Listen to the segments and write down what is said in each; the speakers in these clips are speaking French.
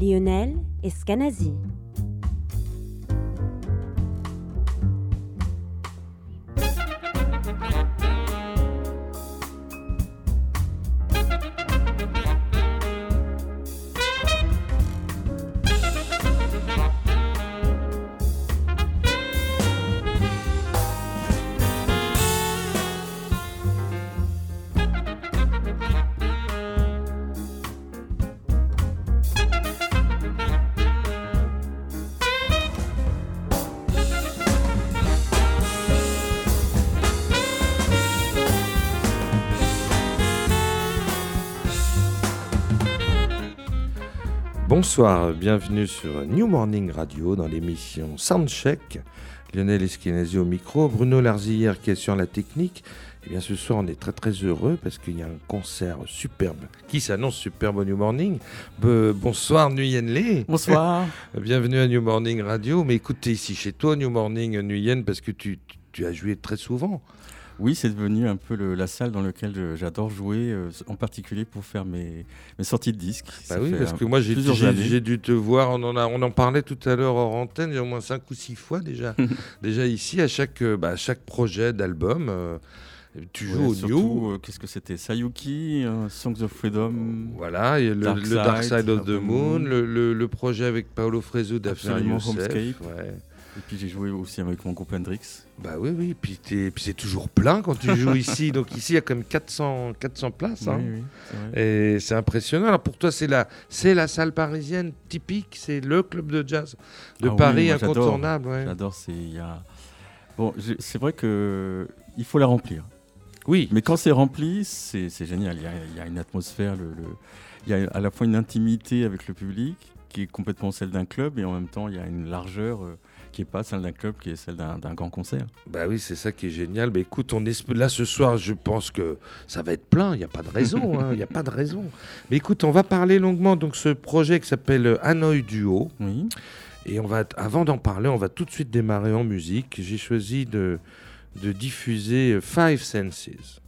Lionel Escanazi. Bonsoir, bienvenue sur New Morning Radio dans l'émission Soundcheck. Lionel Eskenazi au micro, Bruno Larzillière qui est sur la technique. Et bien ce soir, on est très très heureux parce qu'il y a un concert superbe qui s'annonce superbe au New Morning. Be- bonsoir Nguyen Le. Bonsoir. Bienvenue à New Morning Radio. Mais écoute, t'es ici chez toi, New Morning Nguyen, parce que tu, tu as joué très souvent. Oui, c'est devenu un peu le- la salle dans laquelle j'adore jouer, euh, en particulier pour faire mes, mes sorties de disques. Bah oui, parce que moi j'ai dû te voir, on en, a, on en parlait tout à l'heure hors antenne, au moins cinq ou six fois déjà, déjà ici à chaque, euh, bah, chaque projet d'album. euh, tu Ouais, joues au surtout, New, euh, Qu'est-ce que c'était Sayuki, euh, Songs of Freedom. voilà, le, Dark le Dark Side of the Moon, Moon. le, projet avec Paolo Fresu d'Affaire. Homescape. ouais. Et puis j'ai joué aussi avec mon groupe Hendrix. Bah oui, oui, puis, puis c'est toujours plein quand tu joues ici. Donc ici, il y a quand même 400, 400 places. hein. Oui, oui. Et c'est impressionnant. Alors pour toi, c'est la, c'est la salle parisienne typique, c'est le club de jazz de Ah oui, Paris j'adore. incontournable. ouais. J'adore, c'est il y a... Bon, c'est vrai que il faut la remplir. Oui, Mais quand c'est rempli, c'est c'est génial. Il y, a, il y a une atmosphère, le, le- il y a à la fois une intimité avec le public qui est complètement celle d'un club et en même temps il y a une largeur euh, qui n'est pas celle d'un club, qui est celle d'un grand concert. bah oui, c'est ça qui est génial. Mais écoute, on est là ce soir. Je pense que ça va être plein. Il n'y a pas de raison. hein, Il n'y a pas de raison. Mais écoute, on va parler longuement donc ce projet qui s'appelle Hanoi Duo. Oui. Et on va, avant d'en parler, on va tout de suite démarrer en musique. J'ai choisi de, de diffuser Five Senses.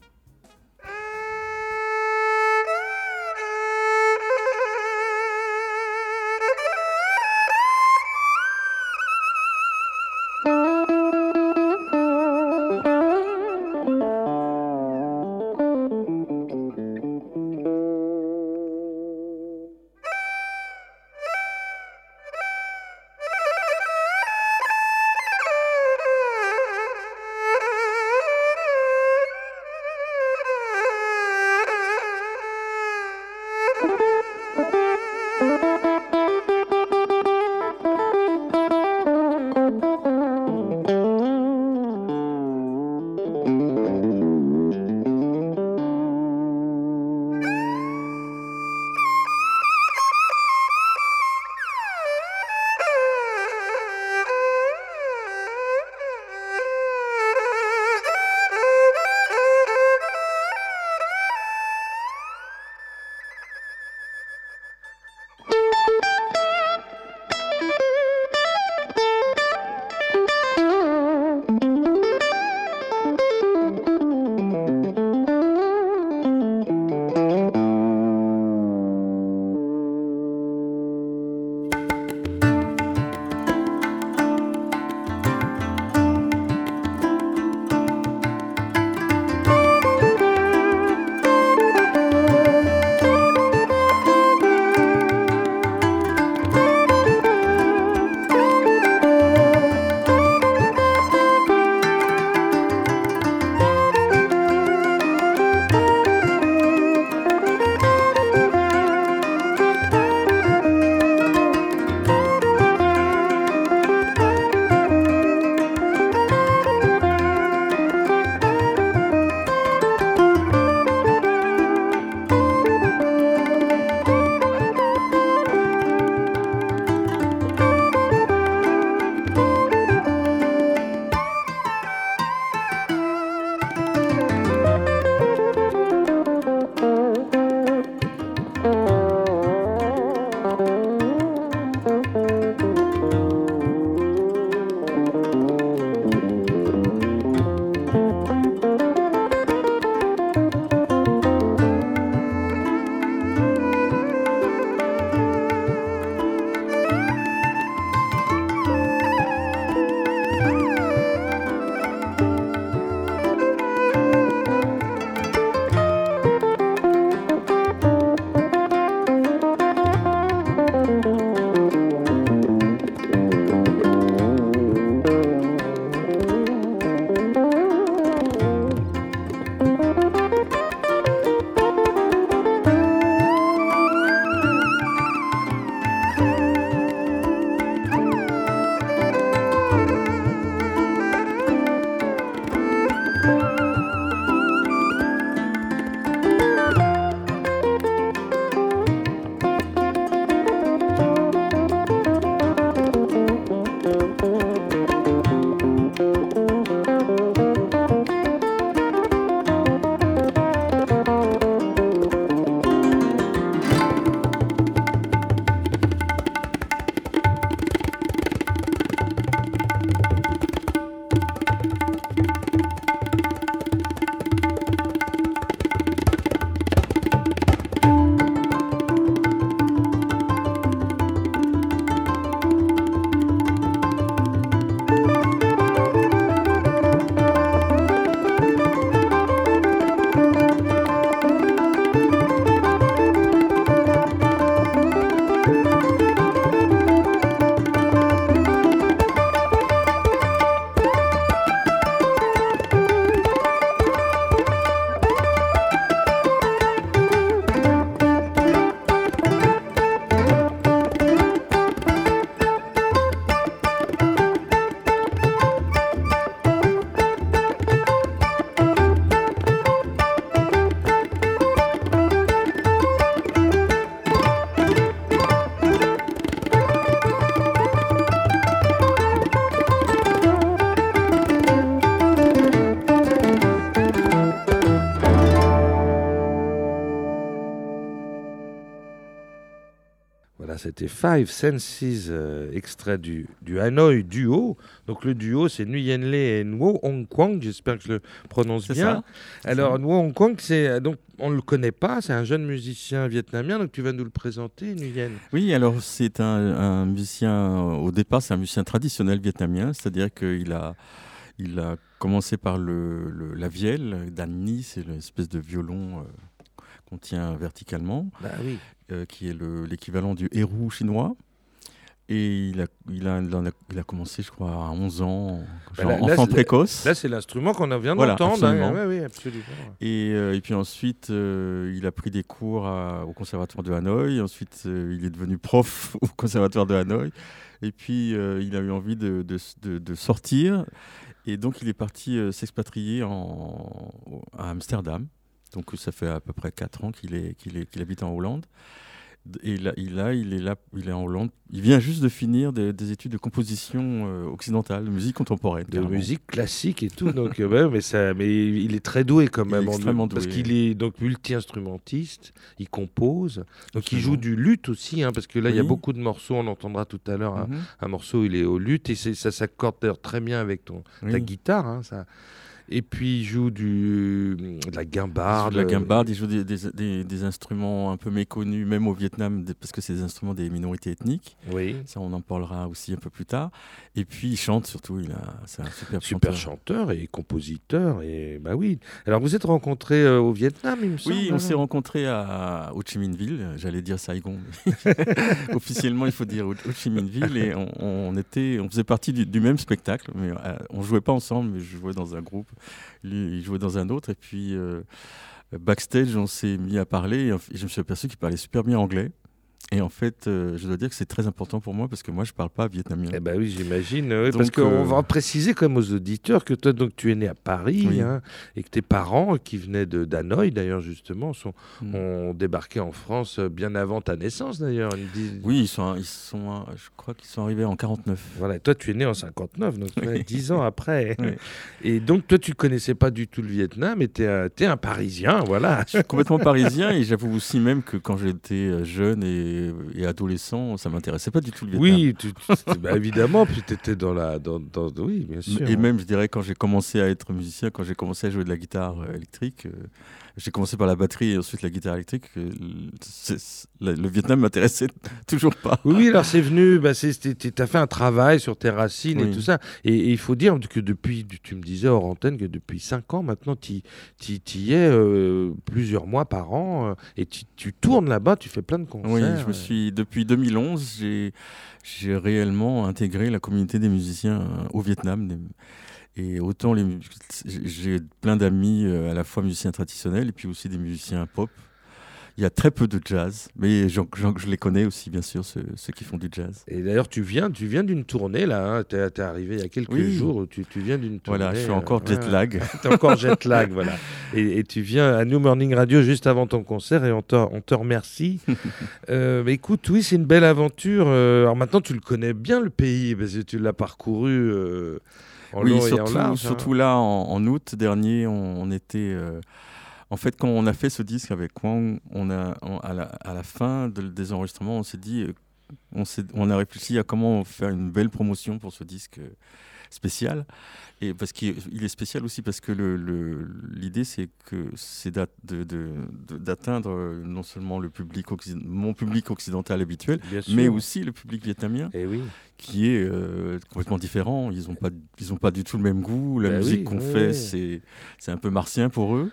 C'était Five Senses, euh, extrait du, du Hanoi Duo. Donc le duo, c'est Nguyen Le et Ngo Hong Kwang. J'espère que je le prononce bien. ça Alors Ngo Hong Kwang, c'est euh, donc on ne le connaît pas. C'est un jeune musicien vietnamien. Donc tu vas nous le présenter, Nguyen. Oui, alors c'est un, un musicien, au départ c'est un musicien traditionnel vietnamien, c'est-à-dire qu'il a, il a commencé par le, le- la vielle, Dan Ni, c'est l'espèce de violon euh, qu'on tient verticalement, Bah oui. euh, qui est le- l'équivalent du hérou chinois. Et il a, il, a, il en a, il a commencé, je crois, à 11 ans, Bah genre là- là, enfant précoce. Là, c'est l'instrument qu'on vient Voilà, d'entendre. hein. Ouais, absolument. Et, euh, et puis ensuite, euh, il a pris des cours à- au conservatoire de Hanoï. Ensuite, euh, il est devenu prof au conservatoire de Hanoï. Et puis, il a eu envie de, de- de- de sortir. Et donc, il est parti s'expatrier à Amsterdam. Donc, ça fait à peu près 4 ans qu'il est, qu'il est, qu'il habite en Hollande. Et là, il, est là, il est en Hollande. Il vient juste de finir des, des études de composition euh, occidentale, de musique contemporaine. de carrément. musique classique et tout. donc, euh, ouais, mais, ça, mais il est très doué quand Il est même. en- extrêmement Parce doué. qu'il est donc multi-instrumentiste, il compose, donc il joue du luth aussi, hein, parce que là il y a beaucoup de morceaux, on entendra tout à l'heure un, Mhm. un morceau, il est au luth et ça s'accorde d'ailleurs très bien avec ton, ta guitare. hein, ça. Et puis il joue du, de la Il joue guimbarde. de la guimbarde, il joue des, des- des- des instruments un peu méconnus, même au Vietnam, parce que c'est des instruments des minorités ethniques. Oui. Ça, on en parlera aussi un peu plus tard. Et puis, il chante surtout. Il a, c'est un super, Super chanteur. chanteur et compositeur. Et bah oui. Alors vous êtes rencontrés euh, au Vietnam, il me semble. Oui, on hein s'est rencontrés à Ho Chi Minh Ville. J'allais dire Saigon. Officiellement, il faut dire Ho Ho Chi Minh Ville. Et on, on était, on faisait partie du, du même spectacle. Mais euh, on jouait pas ensemble, mais je jouais dans un groupe. Il jouait dans un autre. Et puis, euh, backstage, on s'est mis à parler. Et je me suis aperçu qu'il parlait super bien anglais. Et en fait, euh, je dois dire que c'est très important pour moi parce que moi, je parle pas vietnamien. Eh ben oui, j'imagine. oui, parce qu'on euh, va préciser comme aux auditeurs que toi, donc, tu es né à Paris Oui. hein, et que tes parents, qui venaient de d'Hanoï d'ailleurs justement, sont, Mm. ont débarqué en France euh, bien avant ta naissance d'ailleurs. Ils Oui, ils sont, ils sont, je crois qu'ils sont arrivés en 49. Voilà, et toi tu es né en 59, donc tu vois, 10 ans après. Oui. Et donc toi tu connaissais pas du tout le Vietnam et tu es, un Parisien, voilà. Je suis complètement parisien et j'avoue aussi même que quand j'étais euh, jeune et, et adolescent, ça m'intéressait pas du tout le Vietnam. Oui, tu, tu- bah, évidemment, puis tu étais dans la... Dans, dans- oui, bien sûr. Et même, je dirais, quand j'ai commencé à être musicien, quand j'ai commencé à jouer de la guitare euh, électrique, euh, j'ai commencé par la batterie et ensuite la guitare électrique. euh, le, Vietnam m'intéressait toujours pas. Oui, alors c'est venu, bah, tu as fait un travail sur tes racines et tout ça. Et, et il faut dire que depuis, tu me disais hors antenne que depuis 5 ans maintenant, tu y es euh, plusieurs mois par an euh, et tu tournes là-bas, tu fais plein de concerts. Oui, je me suis depuis 2011, j'ai réellement intégré la communauté des musiciens euh, au Vietnam. Des- Et autant les, j'ai plein d'amis euh, à la fois musiciens traditionnels et puis aussi des musiciens pop. Il y a très peu de jazz, mais j'en- je les connais aussi bien sûr ceux, ceux qui font du jazz. Et d'ailleurs, tu viens, tu viens d'une tournée là. Tu es, arrivé il y a quelques Oui. jours. Tu, tu viens d'une tournée. Voilà, je suis euh, encore jet ouais. lag. T'es encore jet lag, voilà. Et, et tu viens à New Morning Radio juste avant ton concert et on te, on te remercie. Euh, mais écoute, oui, c'est une belle aventure. Euh, alors maintenant, tu le connais bien le pays parce que tu l'as parcouru euh, en oui, long et en surtout, large. hein. surtout là, en, en août dernier, on, on était. euh, en fait, quand on a fait ce disque avec Kwang, on a, on- à, la, à la fin de- des enregistrements, on s'est dit, euh, on, a réfléchi à comment faire une belle promotion pour ce disque spécial. Et parce qu'il il est spécial aussi parce que le- le- l'idée, c'est que c'est d'atteindre non seulement le public mon public occidental habituel, mais aussi le public vietnamien Et oui. qui est euh, complètement différent. Ils n'ont pas, ils ont pas du tout le même goût. La Bah musique oui, qu'on oui, fait, c'est un peu martien pour eux.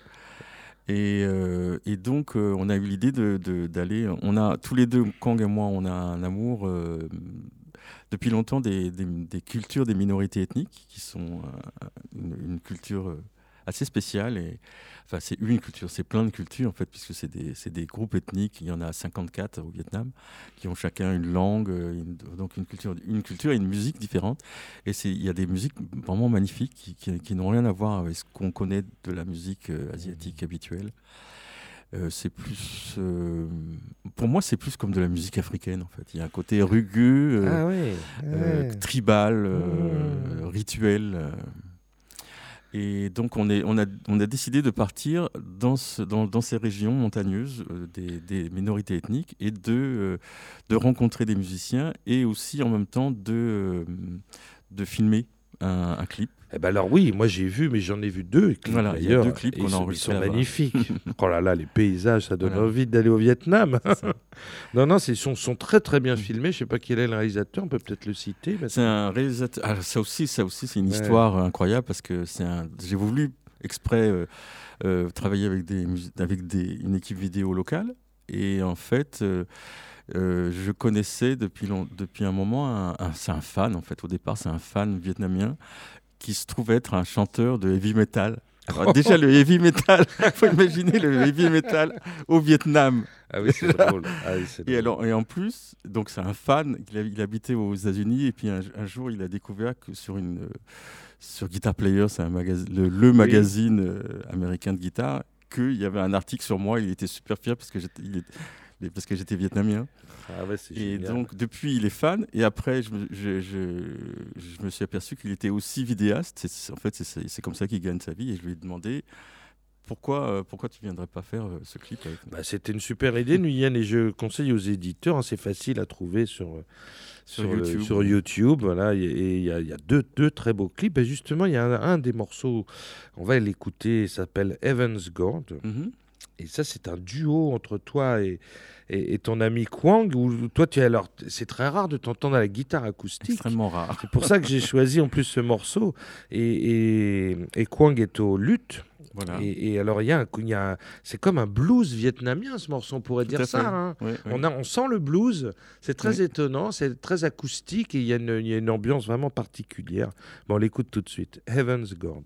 Et, euh, et donc, euh, on a eu l'idée de, de- d'aller. On a tous les deux, Kang et moi, on a un amour euh, depuis longtemps des, des- cultures des minorités ethniques, qui sont une, culture assez spéciale. Et, enfin, c'est une culture, c'est plein de cultures en fait, puisque c'est des, des groupes ethniques. Il y en a 54 au Vietnam qui ont chacun une langue, une- donc une culture, une culture et une musique différente. Et il y a des musiques vraiment magnifiques qui, qui- qui n'ont rien à voir avec ce qu'on connaît de la musique euh, asiatique habituelle. Euh, c'est plus, euh, pour moi, c'est plus comme de la musique africaine en fait. Il y a un côté rugueux, Ah ouais. tribal, Mmh. rituel. Et donc on, a, décidé de partir dans, ce, dans, dans ces régions montagneuses euh, des, minorités ethniques et de, euh, de rencontrer des musiciens et aussi en même temps de, euh, filmer un clip. Eh ben alors oui, moi j'ai vu, mais j'en ai vu deux clips Voilà, il y a d'ailleurs, deux clips qu'on a enregistrés Ils sont magnifiques. oh là là, les paysages, ça donne Voilà. envie d'aller au Vietnam. Non, non, ils sont, sont très très bien filmés. Je sais pas quel est le réalisateur, on peut peut-être le citer. C'est un réalisateur. ah, ça aussi, ça aussi, c'est une Ouais. histoire incroyable parce que c'est un. J'ai voulu exprès euh, euh, travailler avec des avec des une équipe vidéo locale et en fait. euh, euh, je connaissais depuis, long- depuis un moment, un, un- c'est un fan en fait. Au départ, c'est un fan vietnamien qui se trouve être un chanteur de heavy metal. Alors, déjà, le heavy metal, faut imaginer le heavy metal au Vietnam. Ah oui, c'est drôle. Ah oui, Et, alors, et en plus, donc c'est un fan, il, a- il habitait aux États-Unis et puis un, un jour il a découvert que sur une euh, sur Guitar Player, c'est un magazine, le, le magazine euh, américain de guitare, qu'il y avait un article sur moi. Il était super fier parce que j'étais il parce que j'étais vietnamien. Ah ouais, c'est Et génial. donc depuis il est fan et après je me, je, je- je me suis aperçu qu'il était aussi vidéaste. En fait c'est- comme ça qu'il gagne sa vie et je lui ai demandé pourquoi euh, pourquoi tu viendrais pas faire euh, ce clip avec. Bah, C'était une super idée, Nuyen, et je conseille aux éditeurs, hein, c'est facile à trouver sur, euh, Sur le- YouTube. sur YouTube. Voilà, et- il y, a- il y a deux, deux très beaux clips. Et justement, il y a un, un des morceaux, on va l'écouter, il s'appelle Evans Gord. Mhm. Et ça, c'est un duo entre toi et, et, et ton ami Kwang. Où toi, tu es alors, c'est très rare de t'entendre à la guitare acoustique. extrêmement rare. C'est pour ça que j'ai choisi en plus ce morceau. Et, et, et Kwang est au luth. Voilà. Et, et alors, il y a, un, il y a c'est comme un blues vietnamien ce morceau, on pourrait Tout dire ça. hein. On, a, on sent le blues, c'est très Oui. étonnant, c'est très acoustique et il y, a une- il y a une ambiance vraiment particulière. Bon, on l'écoute tout de suite. Heaven's Gord.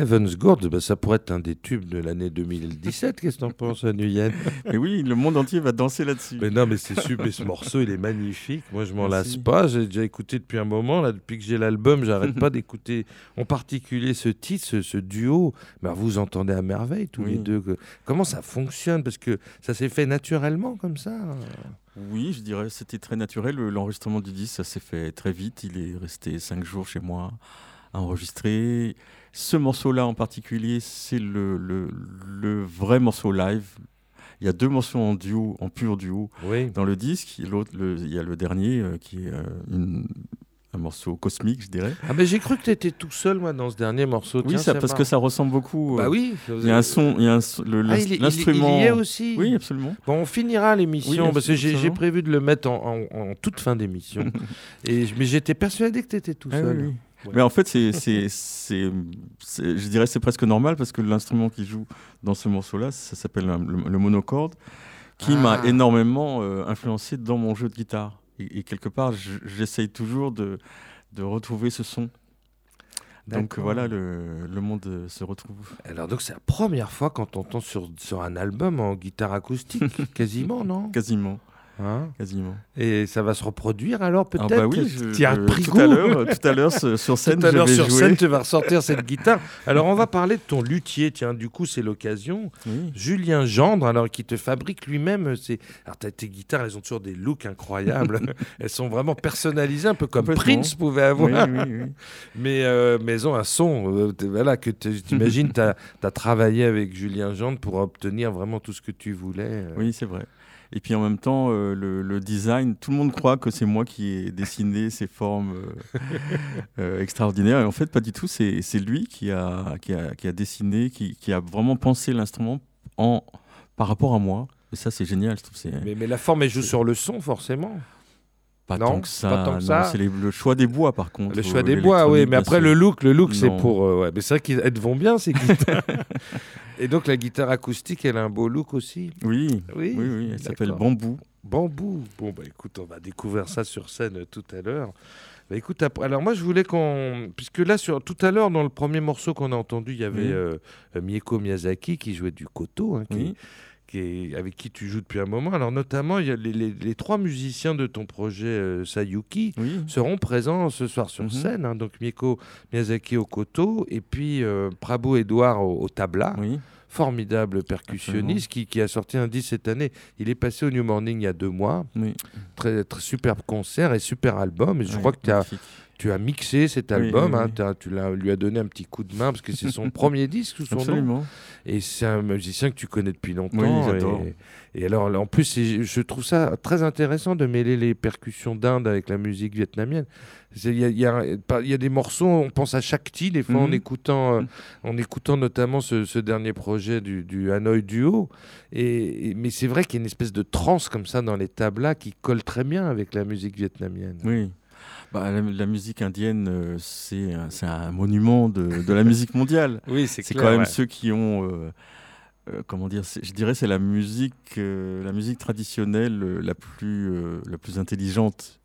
Heaven's Gourd, bah, ça pourrait être un des tubes de l'année 2017. Qu'est-ce que t'en penses, Nguyen Et oui, le monde entier va danser là-dessus. Mais non, mais c'est super. Ce morceau, il est magnifique. Moi, je m'en lasse pas. J'ai déjà écouté depuis un moment. Là, depuis que j'ai l'album, j'arrête pas d'écouter. En particulier ce titre, ce, ce duo. Mais alors, vous entendez à merveille tous Oui. les deux. Comment ça fonctionne? Parce que ça s'est fait naturellement comme ça. Oui, je dirais c'était très naturel. Le- L'enregistrement du disque, ça s'est fait très vite. Il est resté cinq jours chez moi à enregistrer. Ce morceau-là en particulier, c'est le, le, le vrai morceau live. Il y a deux morceaux en duo, en pur duo Oui. dans le disque. L'autre, il y a le dernier euh, qui est euh, une- un morceau cosmique, je dirais. Ah, mais j'ai cru que tu étais tout seul, moi, dans ce dernier morceau. Oui, Tiens, ça, c'est parce que ça ressemble beaucoup. euh, Bah oui. Il y a un son, il y a Ah, il, il est- l'instrument. il y est aussi. Oui, absolument. Bon, on finira l'émission Oui, parce que j'ai prévu de le mettre en, en- en toute fin d'émission. Et mais j'étais persuadé que tu étais tout Ah seul. oui, oui. Ouais. Mais en fait, c'est, je dirais, c'est presque normal parce que l'instrument qui joue dans ce morceau-là, ça s'appelle le, le monocorde, qui Ah. m'a énormément euh, influencé dans mon jeu de guitare. Et, et quelque part, je- j'essaye toujours de, de retrouver ce son. Donc voilà, le, le monde se retrouve. Alors donc c'est la première fois qu'on t'entend sur, sur un album en guitare acoustique, quasiment, non? Quasiment, Hein quasiment. Et ça va se reproduire alors Ah peut-être bah oui, je- Tu as je- pris tout goût à l'heure, tout à l'heure ce- sur scène, Tout à je l'heure vais sur jouer. scène, tu vas ressortir cette guitare. Alors on va parler de ton luthier, tiens, du coup c'est l'occasion. Oui. Julien Gendre, alors qui te fabrique lui-même. C'est... Alors tes guitares, elles ont toujours des looks incroyables. elles sont vraiment personnalisées, un peu comme. Prince pouvait avoir. Oui. Mais, euh, mais elles ont un son, euh, voilà, que t'imagines, tu as travaillé avec Julien Gendre pour obtenir vraiment tout ce que tu voulais. euh. Oui, c'est vrai. Et puis en même temps, euh, le, le design, tout le monde croit que c'est moi qui ai dessiné ces formes euh, euh, extraordinaires. Et en fait, pas du tout. C'est lui qui a, qui, a, qui a dessiné, qui, qui a vraiment pensé l'instrument en, par rapport à moi. Et ça, c'est génial. Je trouve Mais, mais la forme, elle joue sur le son, forcément. Pas non, tant que ça. pas tant que non, ça. C'est les- le choix des bois, par contre. Le euh, choix des bois, oui. Mais après, le look, le look, c'est pour. euh, ouais. Mais c'est vrai qu'elles vont bien, ces guitares. Et donc, la guitare acoustique, elle a un beau look aussi. Oui, Oui, oui, oui. Elle s'appelle. Bambou. Bambou. Bon, bah écoute, on va découvrir ça sur scène euh, tout à l'heure. Bah écoute, après- alors moi je voulais qu'on. Puisque là, sur... tout à l'heure, dans le premier morceau qu'on a entendu, il y avait euh, Mieko Miyazaki qui jouait du koto, hein, qui. Qui est- avec qui tu joues depuis un moment. Alors notamment, il y a les, les- les trois musiciens de ton projet euh, Sayuki Oui. seront présents ce soir sur Mhm. scène. hein. donc Mieko Miyazaki au koto et puis euh, Prabhu Edouard au, au tabla Oui. Formidable percussionniste qui, qui a sorti un disque cette année. Il est passé au New Morning il y a deux mois. oui. Très, très superbe concert et super album. Et je Ouais, crois que tu as, tu as mixé cet album. oui, hein. oui. Tu l'as- lui as donné un petit coup de main parce que c'est son premier disque sous son nom. Absolument. Et c'est un musicien que tu connais depuis longtemps. Et, et alors, en plus, je trouve ça très intéressant de mêler les percussions d'Inde avec la musique vietnamienne. C'est- Il y a, y y des morceaux, on pense à petit, des fois, en, Mhm. écoutant, euh, Mhm. en écoutant notamment ce, ce dernier projet du, du Hanoi Duo. Et, et- mais c'est vrai qu'il y a une espèce de transe comme ça dans les tablas qui colle très bien avec la musique vietnamienne. Oui. Bah, la, la musique indienne, euh, c'est un, c'est un monument de, de la musique mondiale. Oui, C'est quand même ceux qui ont, euh, euh, comment dire, c'est- je dirais, c'est la musique, la musique traditionnelle la plus, la plus intelligente.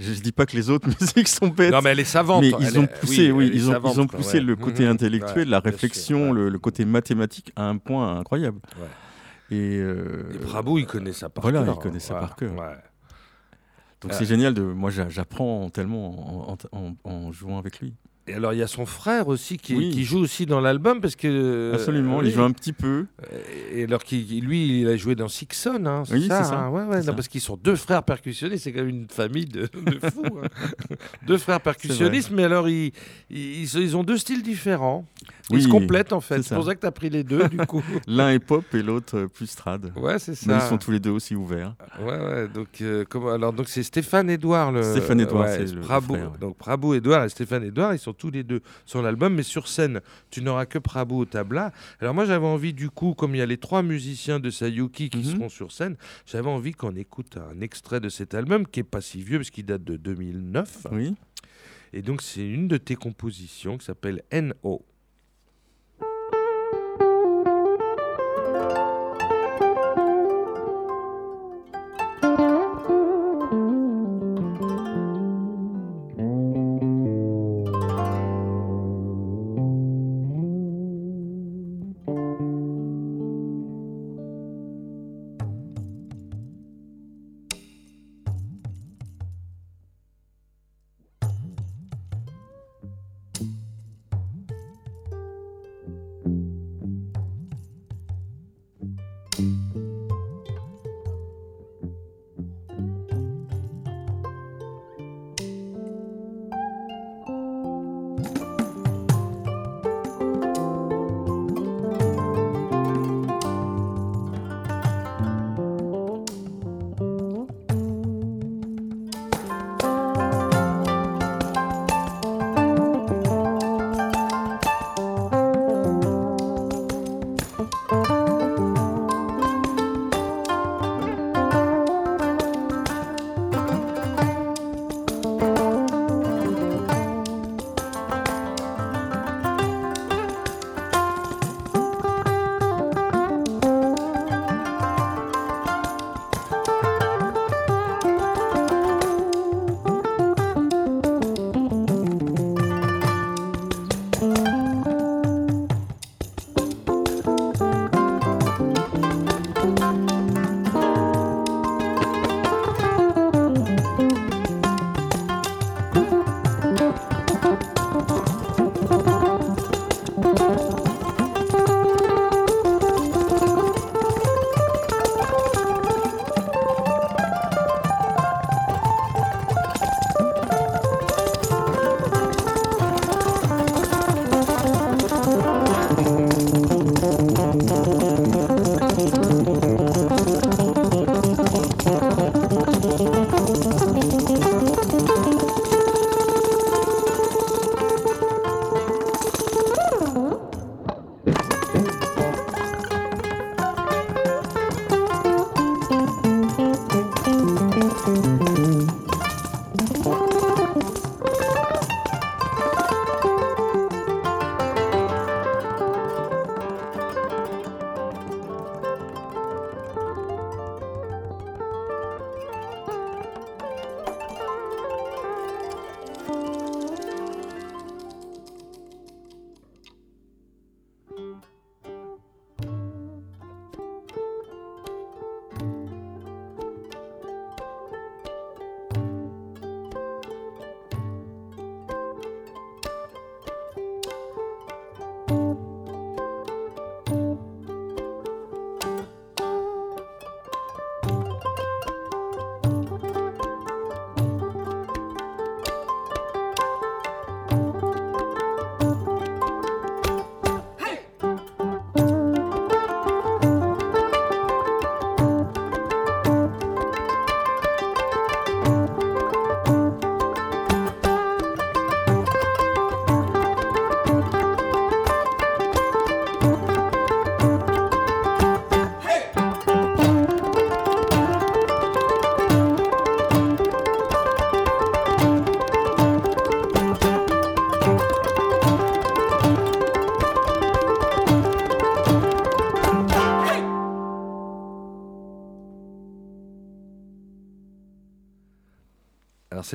Je, je dis pas que les autres musiques sont bêtes. Non, mais elle est savante. mais ils ont poussé, oui, ils ont, ils poussé le côté intellectuel, la réflexion, le, côté mathématique à un point incroyable. Et, euh, Et Prabhu, il connaît ça par voilà, cœur. il connaît ça Ouais, par cœur. ouais. donc Ah. c'est génial de, moi j'a- j'apprends tellement en, en- en- en jouant avec lui. Et alors, il y a son frère aussi qui, Oui. qui joue aussi dans l'album parce que. Absolument, euh, il oui. joue un petit peu. Et alors, lui, il a joué dans Sixon, hein, Oui, ça, c'est ça, hein, ouais, ouais, c'est non, ça. parce qu'ils sont deux frères percussionnistes, c'est quand même une famille de, de fous. hein. deux frères percussionnistes, mais alors ils, ils, ils ont deux styles différents. Ils Oui, se complètent en fait. c'est pour ça. que tu as pris les deux, du coup. L'un est pop et l'autre euh, plus trad. ouais, c'est Mais ça. ils sont tous les deux aussi ouverts. Ouais, ouais, donc, euh, comment- alors, donc c'est Stéphane Edouard. Le, Stéphane Edouard, ouais, c'est le- Prabhu, frère, ouais. Donc Prabhu Edouard et Stéphane Edouard, ils sont tous les deux sur l'album, mais sur scène, tu n'auras que Prabhu au tabla. Alors moi, j'avais envie, du coup, comme il y a les trois musiciens de Sayuki qui Mhm. seront sur scène, j'avais envie qu'on écoute un extrait de cet album qui est pas si vieux, parce qu'il date de 2009. Oui. Et donc, c'est une de tes compositions qui s'appelle N.O.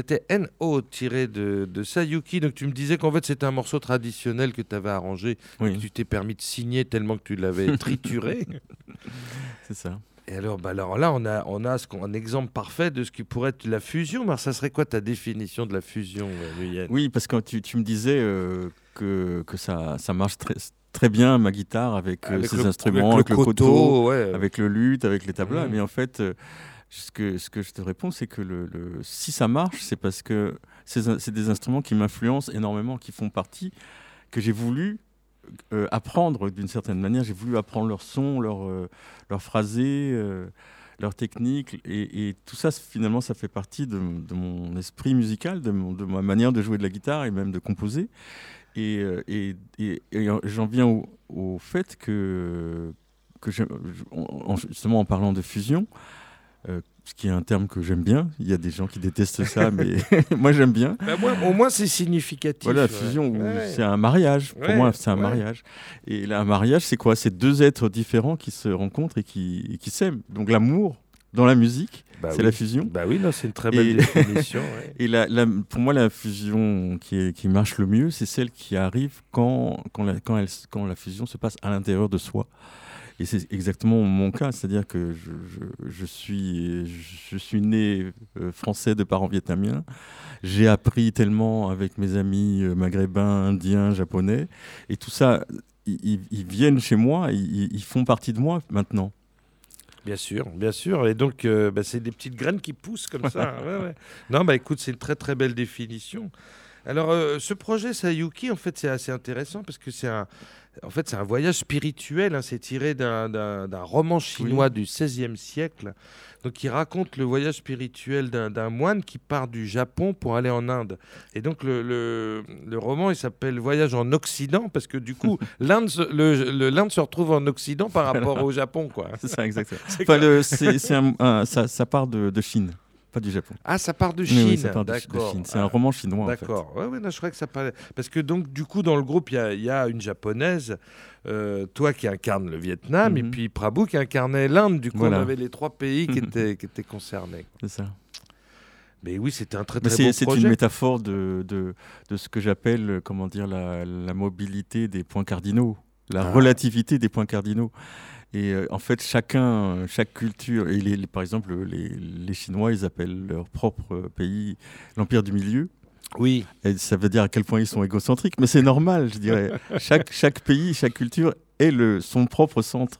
c'était NO tiré de, de, Sayuki. Donc tu me disais qu'en fait c'était un morceau traditionnel que tu avais arrangé, que tu t'es permis de signer tellement que tu l'avais trituré. C'est ça. Et alors, bah alors là, on a, on a ce un exemple parfait de ce qui pourrait être la fusion. Mais ça serait quoi ta définition de la fusion, euh, Oui, parce que tu, tu me disais euh, que, que ça, ça marche très, très bien, ma guitare, avec, euh, ses instruments, avec le, coteau, avec le luth, avec les tablas. Mmh. Mais en fait, ce que, je te réponds, c'est que si ça marche, c'est parce que c'est des instruments qui m'influencent énormément, qui font partie, que j'ai voulu euh, apprendre d'une certaine manière. J'ai voulu apprendre leur son, leur, euh, leur phrasé, euh, leur technique. Et, tout ça, finalement, ça fait partie de, mon esprit musical, de, de, ma manière de jouer de la guitare et même de composer. Et, et, j'en viens au, au, fait que, que justement en parlant de fusion, euh, ce qui est un terme que j'aime bien. Il y a des gens qui détestent ça, mais moi j'aime bien. Bah, au moins c'est significatif. Voilà, fusion, c'est un mariage. Pour moi, c'est un mariage. Et là, un mariage, c'est quoi? C'est deux êtres différents qui se rencontrent et qui, qui s'aiment. Donc l'amour dans la musique, bah c'est la fusion. Bah oui, c'est une très belle définition. et la, pour moi, la fusion qui, est, qui marche le mieux, c'est celle qui arrive quand, quand, la, quand, elle, quand la fusion se passe à l'intérieur de soi. Et c'est exactement mon cas, c'est-à-dire que je, je, suis, je suis né euh, français de parents vietnamiens. J'ai appris tellement avec mes amis euh, maghrébins, indiens, japonais. Et tout ça, ils, viennent chez moi, ils, font partie de moi maintenant. Bien sûr, bien sûr. Et donc, euh, bah, c'est des petites graines qui poussent comme ça. Ouais, ouais. Non, bah écoute, c'est une très très belle définition. Alors, euh, ce projet Sayuki, en fait, c'est assez intéressant parce que c'est un, en fait, c'est un voyage spirituel. hein. C'est tiré d'un- roman chinois du XVIe siècle. Donc, il raconte le voyage spirituel d'un moine qui part du Japon pour aller en Inde. Et donc, le, le- le roman, il s'appelle Voyage en Occident parce que du coup, l'Inde se, le- le- l'Inde se retrouve en Occident par rapport au Japon, quoi. C'est ça, exactement. Enfin, un- ça, ça part de, de Chine, pas du Japon. Ah, ça part de Chine. oui, ça part de, de D'accord. Chine. C'est un roman chinois, en fait. D'accord. Ouais, ouais, je crois que ça parlait. Parce que donc, du coup, dans le groupe, il y y a une japonaise, euh, toi qui incarne le Vietnam, et Mhm. puis Prabhu qui incarnait l'Inde. Du coup, Voilà. on avait les trois pays qui étaient, qui étaient concernés. C'est ça. Mais oui, c'était un très très c'est beau c'est projet. une métaphore de, de, de ce que j'appelle, euh, comment dire, la, la mobilité des points cardinaux, la Ah. relativité des points cardinaux. Et euh, en fait, chacun, euh, chaque culture, et les, les- par exemple, les, les Chinois, ils appellent leur propre pays l'Empire du Milieu. Oui, Et ça veut dire à quel point ils sont égocentriques, mais c'est normal, je dirais. chaque, chaque pays, chaque culture est le, son propre centre.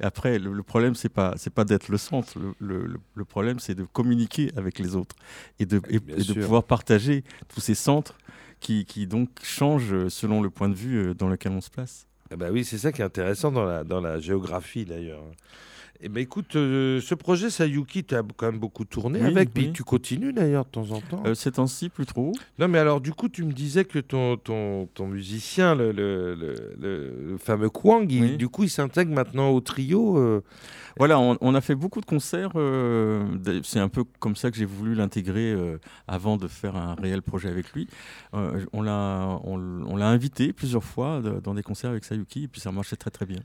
Et après, le, le problème, c'est pas, c'est pas d'être le centre. Le, le- le- le problème, c'est de communiquer avec les autres et de, et- de pouvoir partager tous ces centres qui, qui donc changent selon le point de vue euh, dans lequel on se place. Bah oui, c'est ça qui est intéressant dans la, dans la géographie d'ailleurs. Et ben écoute, euh, ce projet Sayuki, tu as quand même beaucoup tourné Oui, avec, puis oui. tu continues d'ailleurs de temps en temps. Euh, ces temps-ci, plus trop. Non, mais alors, du coup, tu me disais que ton, ton, ton musicien, le, le, le- fameux Kwang, il- Oui. du coup, il s'intègre maintenant au trio. euh, Voilà, on, on a fait beaucoup de concerts. euh, c'est un peu comme ça que j'ai voulu l'intégrer avant de faire un réel projet avec lui. On l'a on, on invité plusieurs fois de- dans des concerts avec Sayuki, et puis ça marchait très très bien.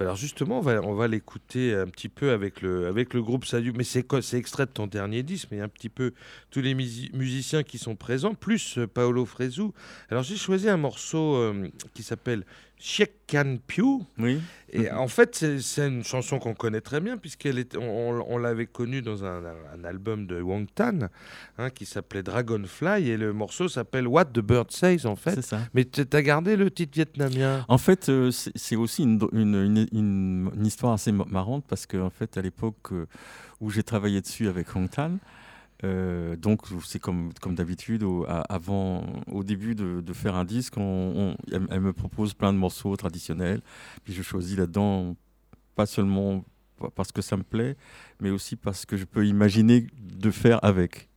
Alors, justement, on va, l'écouter un petit peu avec le, groupe Sayuki. Mais c'est extrait de ton dernier disque, mais un petit peu tous les musi- musiciens qui sont présents, plus euh, Paolo Fresu. Alors, j'ai choisi un morceau euh, qui s'appelle Shekkan Piu. Oui, Et Mhm. en fait, c'est- une chanson qu'on connaît très bien, puisqu'elle est, on, on- on l'avait connue dans un, un album de Wang Tan, hein, qui s'appelait Dragonfly, et le morceau s'appelle What the Bird Says, en fait. c'est ça. Mais tu as gardé le titre vietnamien En fait, euh, c'est aussi une, une- une- une- une histoire assez ma- marrante parce qu'en fait, à l'époque euh, où j'ai travaillé dessus avec Hong Tan, euh, donc c'est comme, comme d'habitude, au, avant, au début de, de faire un disque, on- on- elle, me propose plein de morceaux traditionnels, puis je choisis là-dedans pas seulement pa- parce que ça me plaît, mais aussi parce que je peux imaginer de faire avec.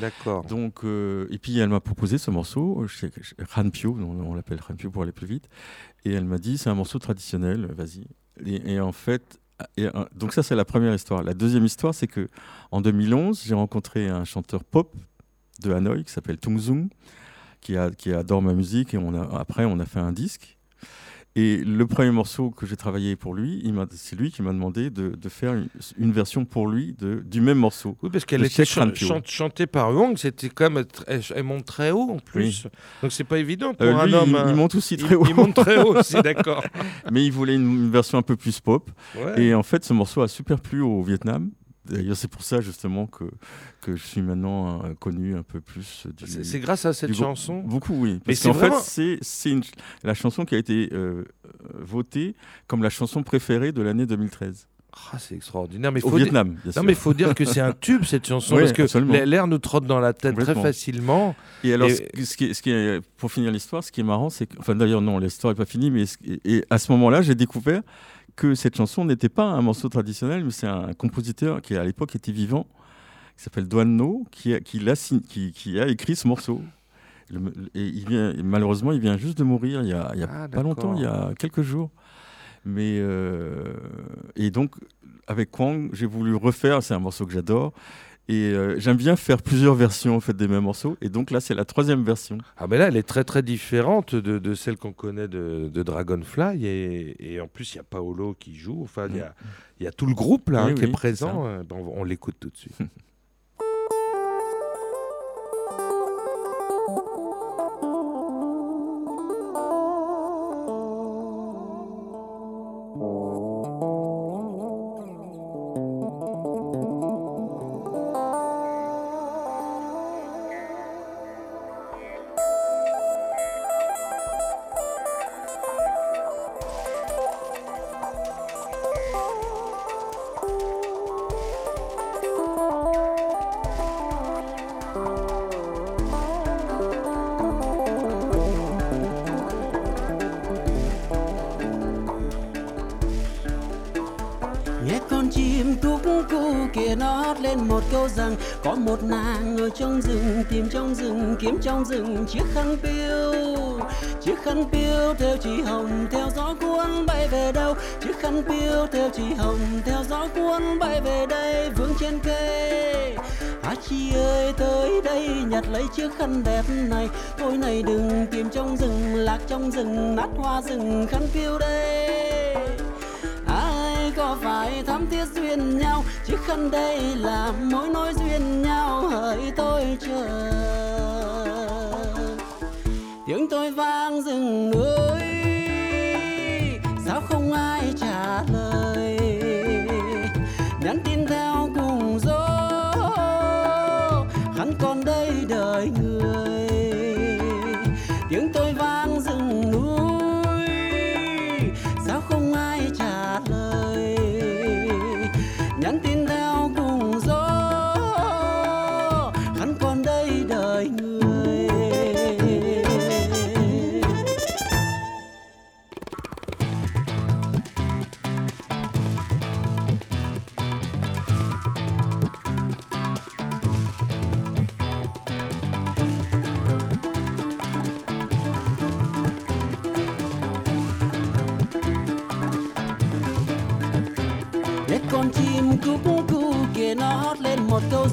D'accord. Donc, euh, et puis elle m'a proposé ce morceau, je sais on, on l'appelle Han Pio pour aller plus vite, et elle m'a dit c'est un morceau traditionnel, vas-y. Et, et en fait, et, euh, donc ça c'est la première histoire. La deuxième histoire, c'est que en 2011, j'ai rencontré un chanteur pop de Hanoï qui s'appelle Tung Zung, qui, adore ma musique, et après on a fait un disque. Et le premier morceau que j'ai travaillé pour lui, il c'est lui qui m'a demandé de, de faire une, une version pour lui de, du même morceau. Oui, parce qu'elle Le était Rampio. chan- chantée par Wang, c'était quand même. Elle, elle monte très haut en plus. Donc, c'est pas évident pour Euh, un lui, homme. il, il monte aussi Il- très haut. il monte très haut aussi, d'accord. mais il voulait une, une version un peu plus pop. Ouais. Et en fait, ce morceau a super plu au Vietnam. D'ailleurs, c'est pour ça justement que, que je suis maintenant euh, connu un peu plus. C'est grâce à cette chanson. Beaucoup, oui. Parce qu'en fait, vraiment- c'est la chanson qui a été euh, euh, votée comme la chanson préférée de l'année 2013. Ah, c'est extraordinaire. Mais Au faut Vietnam, bien Non, sûr. mais il faut dire que c'est un tube cette chanson Oui, parce que l'air nous trotte dans la tête très facilement. Et alors, Et- ce, qui- ce qui est, ce qui est- pour finir l'histoire, ce qui est marrant, c'est que, enfin d'ailleurs non, l'histoire n'est pas finie, mais et à ce moment-là, j'ai découvert que cette chanson n'était pas un morceau traditionnel, mais c'est un compositeur qui à l'époque était vivant, qui s'appelle Duan No, qui a, qui, a écrit ce morceau. Le- et il vient, et malheureusement, il vient juste de mourir il y a, il y a Ah, pas longtemps, il y a quelques jours. Mais euh, et donc avec Kwang, j'ai voulu refaire. C'est un morceau que j'adore. Et euh, j'aime bien faire plusieurs versions en fait des mêmes morceaux. Et donc là, c'est la troisième version. Ah, mais là, elle est très très différente de, de celle qu'on connaît de, de Dragonfly. Et, et en plus, il y a Paolo qui joue. Enfin, il y a, y a tout le groupe là Oui, hein, qui oui, est présent. Euh, on on l'écoute tout de suite. trong rừng, kiếm trong rừng, chiếc khăn piêu chiếc khăn piêu theo chị hồng, theo gió cuốn bay về đâu? Chiếc khăn piêu theo chị hồng, theo gió cuốn bay về đây vương trên cây à chị ơi, tới đây nhặt lấy chiếc khăn đẹp này. Thôi này đừng tìm trong rừng, lạc trong rừng, nát hoa rừng, khăn piêu đây. Ai có phải thắm thiết duyên nhau? Chiếc khăn đây là mối nối duyên nhau, hỡi tôi chờ.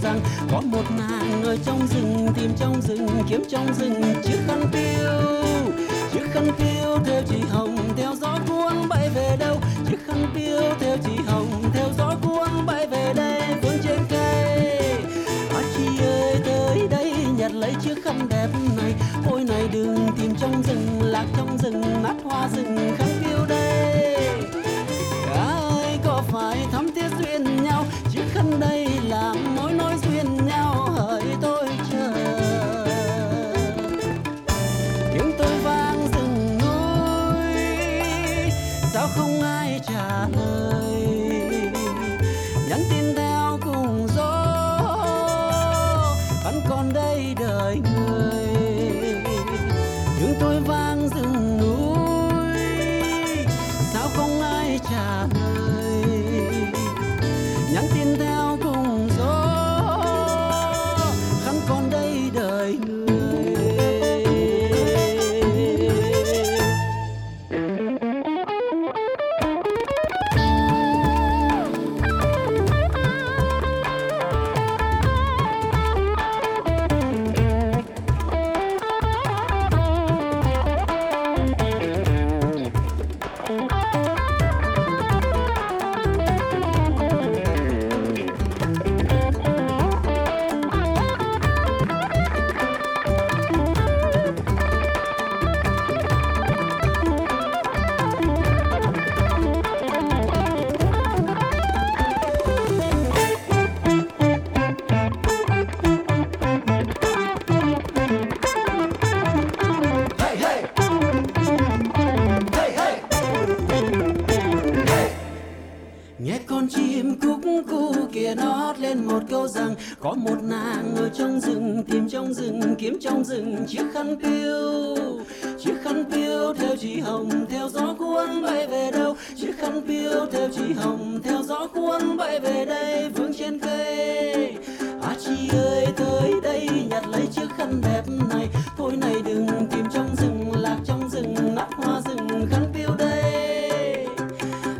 Rằng Có một nàng ở trong rừng, tìm trong rừng, kiếm trong rừng, chiếc khăn tiêu Chiếc khăn tiêu Có một nàng ở trong rừng, tìm trong rừng, kiếm trong rừng. Chiếc khăn piêu, Chiếc khăn piêu theo chị Hồng, theo gió cuốn bay về đâu? Chiếc khăn piêu theo chị Hồng, theo gió cuốn bay về đây, vương trên cây. À chị ơi, tới đây nhặt lấy chiếc khăn đẹp này. Thôi này đừng tìm trong rừng, lạc trong rừng, nắp hoa rừng, khăn piêu đây.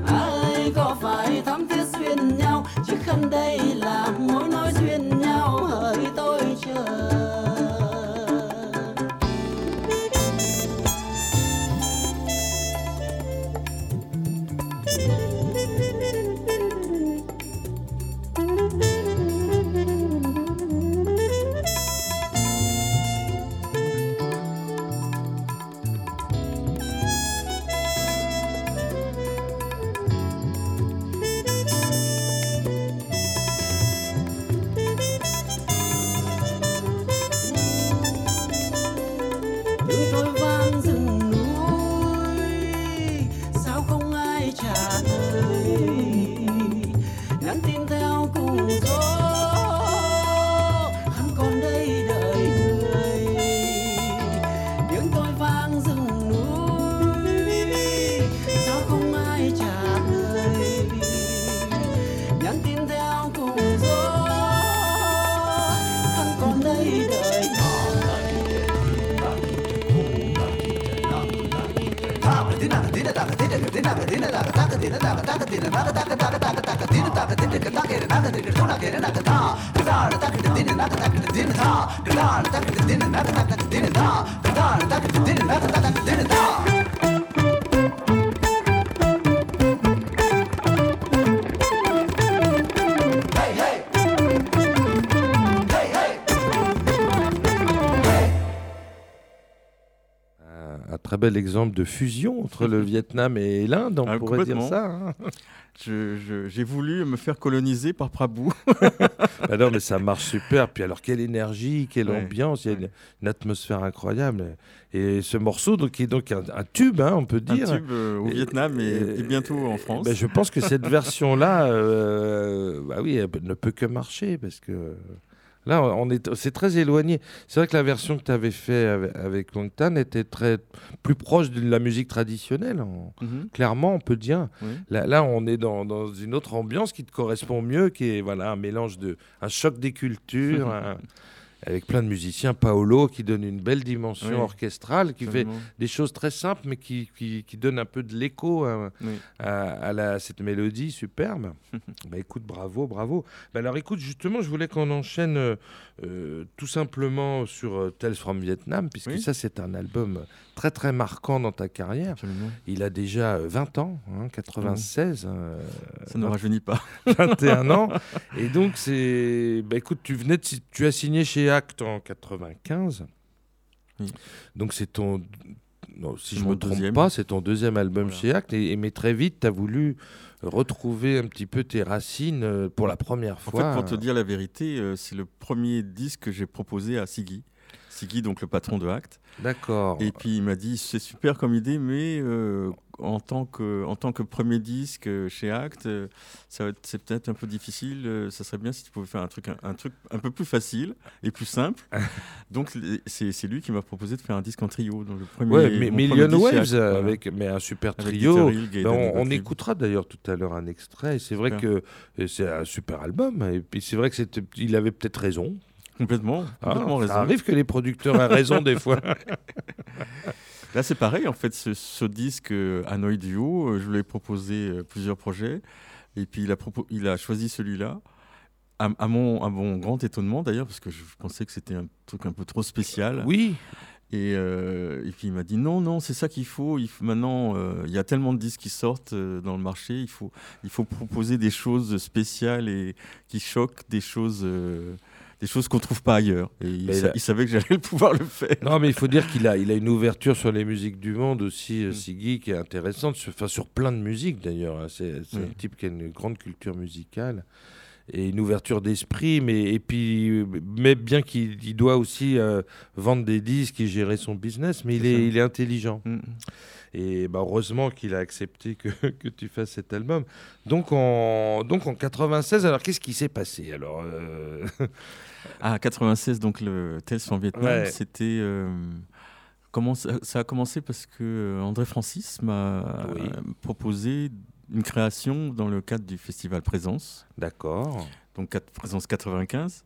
Ai có phải thắm thiết xuyên nhau? Chiếc khăn đây là bel exemple de fusion entre le Vietnam et l'Inde, on Ah, pourrait dire ça. hein. J'ai voulu me faire coloniser par Prabhu. Bah non, mais ça marche super. Puis alors, quelle énergie, quelle Ouais, ambiance, il y a une, ouais. une atmosphère incroyable. Et ce morceau, donc, qui est donc un, un tube, hein, on peut Un dire. tube euh, au Et- Vietnam et, et- et bientôt en France. Ben, je pense que cette version-là, euh, bah oui, elle ne peut que marcher parce que là, on est, c'est très éloigné. C'est vrai que la version que tu avais fait avec, avec Tan était très plus proche de la musique traditionnelle. Mhm, Clairement, on peut dire. oui. Là, là, on est dans, dans une autre ambiance qui te correspond mieux, qui est voilà un mélange de un choc des cultures. un- avec plein de musiciens, Paolo qui donne une belle dimension Oui, orchestrale, qui fait des choses très simples, mais qui, qui, qui donne un peu de l'écho à, Oui. à, à la, cette mélodie superbe. bah écoute, bravo, bravo. Bah alors écoute, justement, je voulais qu'on enchaîne euh, euh, tout simplement sur euh, Tales from Vietnam, puisque Oui. ça c'est un album très très marquant dans ta carrière. Absolument. Il a déjà euh, 20 ans, hein, 96, euh, Ça ne rajeunit pas. 21 ans. Et donc c'est, bah écoute, tu venais de, tu as signé chez Act en 95. Oui. Donc c'est ton, non, si je mon me trompe deuxième. pas, c'est ton deuxième album Voilà. chez Act. Et, et- mais très vite, tu as voulu retrouver un petit peu tes racines euh, pour la première En fois. fait, pour te dire la vérité, euh, c'est le premier disque que j'ai proposé à Siggy. Siggy, donc le patron de Act. D'accord. Et puis il m'a dit c'est super comme idée, mais euh, en, tant que, en tant que premier disque euh, chez Act, euh, ça va être- c'est peut-être un peu difficile. ça serait bien si tu pouvais faire un truc un, un truc un peu plus facile et plus simple. donc c'est c'est lui qui m'a proposé de faire un disque en trio. Donc le premier, Ouais, mais Million Waves, voilà. avec mais un super trio. Hill, Ben, on, on écoutera d'ailleurs tout à l'heure un extrait. C'est vrai que c'est un super album. Et puis c'est vrai que il avait peut-être raison. Complètement, Ah, complètement raison. ça arrive que les producteurs aient raison des fois. Là, c'est pareil, en fait, ce, ce disque euh, Hanoi Duo, euh, je lui ai proposé euh, plusieurs projets, et puis il a, propo- il a choisi celui-là, à, à mon, à mon grand étonnement d'ailleurs, parce que je pensais que c'était un truc un peu trop spécial. Oui, Et, euh, et puis il m'a dit non, non, c'est ça qu'il faut. Il faut maintenant, euh, il y a tellement de disques qui sortent euh, dans le marché, il faut, il faut proposer des choses spéciales et qui choquent, des choses, euh, des choses qu'on trouve pas ailleurs. Et il, sa- savait que j'allais pouvoir le faire. Non, mais il faut dire qu'il a, il a une ouverture sur les musiques du monde aussi, euh, Mm. Siggy, qui est intéressante, sur, enfin, sur plein de musiques d'ailleurs. hein. C'est c'est Oui. un type qui a une grande culture musicale et une ouverture d'esprit, mais, et puis, mais bien qu'il il doit aussi euh, vendre des disques et gérer son business, mais il est, il est intelligent. Mm. Et bah, heureusement qu'il a accepté que, que tu fasses cet album. Donc en, donc en 96, alors qu'est-ce qui s'est passé alors euh, Ah, 96, donc le Tales en Vietnam, Ouais. c'était. euh, comment ça, ça a commencé parce que euh, André Francis m'a Oui. euh, proposé une création dans le cadre du festival Présence, D'accord. donc Présence 95.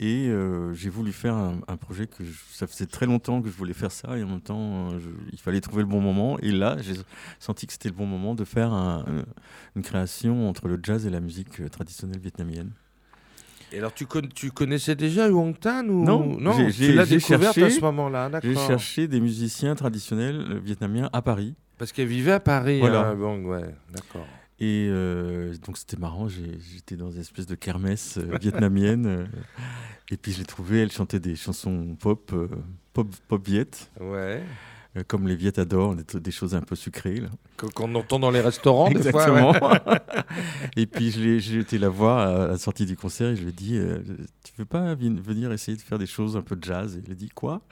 Et euh, j'ai voulu faire un, un projet que je- ça faisait très longtemps que je voulais faire ça et en même temps je- il fallait trouver le bon moment. Et là, j'ai senti que c'était le bon moment de faire un- un- une création entre le jazz et la musique traditionnelle vietnamienne. Et alors tu, con- tu connaissais déjà Wong Tan ou Non, j'ai- tu l'as découverte à ce moment-là, J'ai cherché des musiciens traditionnels euh, vietnamiens à Paris. Parce qu'elle vivait à Paris. Voilà. hein, Wong, ouais, d'accord. Et euh, donc c'était marrant, j'étais dans une espèce de kermesse euh, vietnamienne. euh, et puis je l'ai trouvée, elle chantait des chansons pop, pop, pop viet, Ouais. Euh, comme les Viet adorent, des, des choses un peu sucrées. Là. Qu'on entend dans les restaurants des fois. ouais. Exactement. et puis j'ai été la voir à la sortie du concert et je lui ai dit euh, Tu veux pas venir essayer de faire des choses un peu de jazz? Et il a dit Quoi?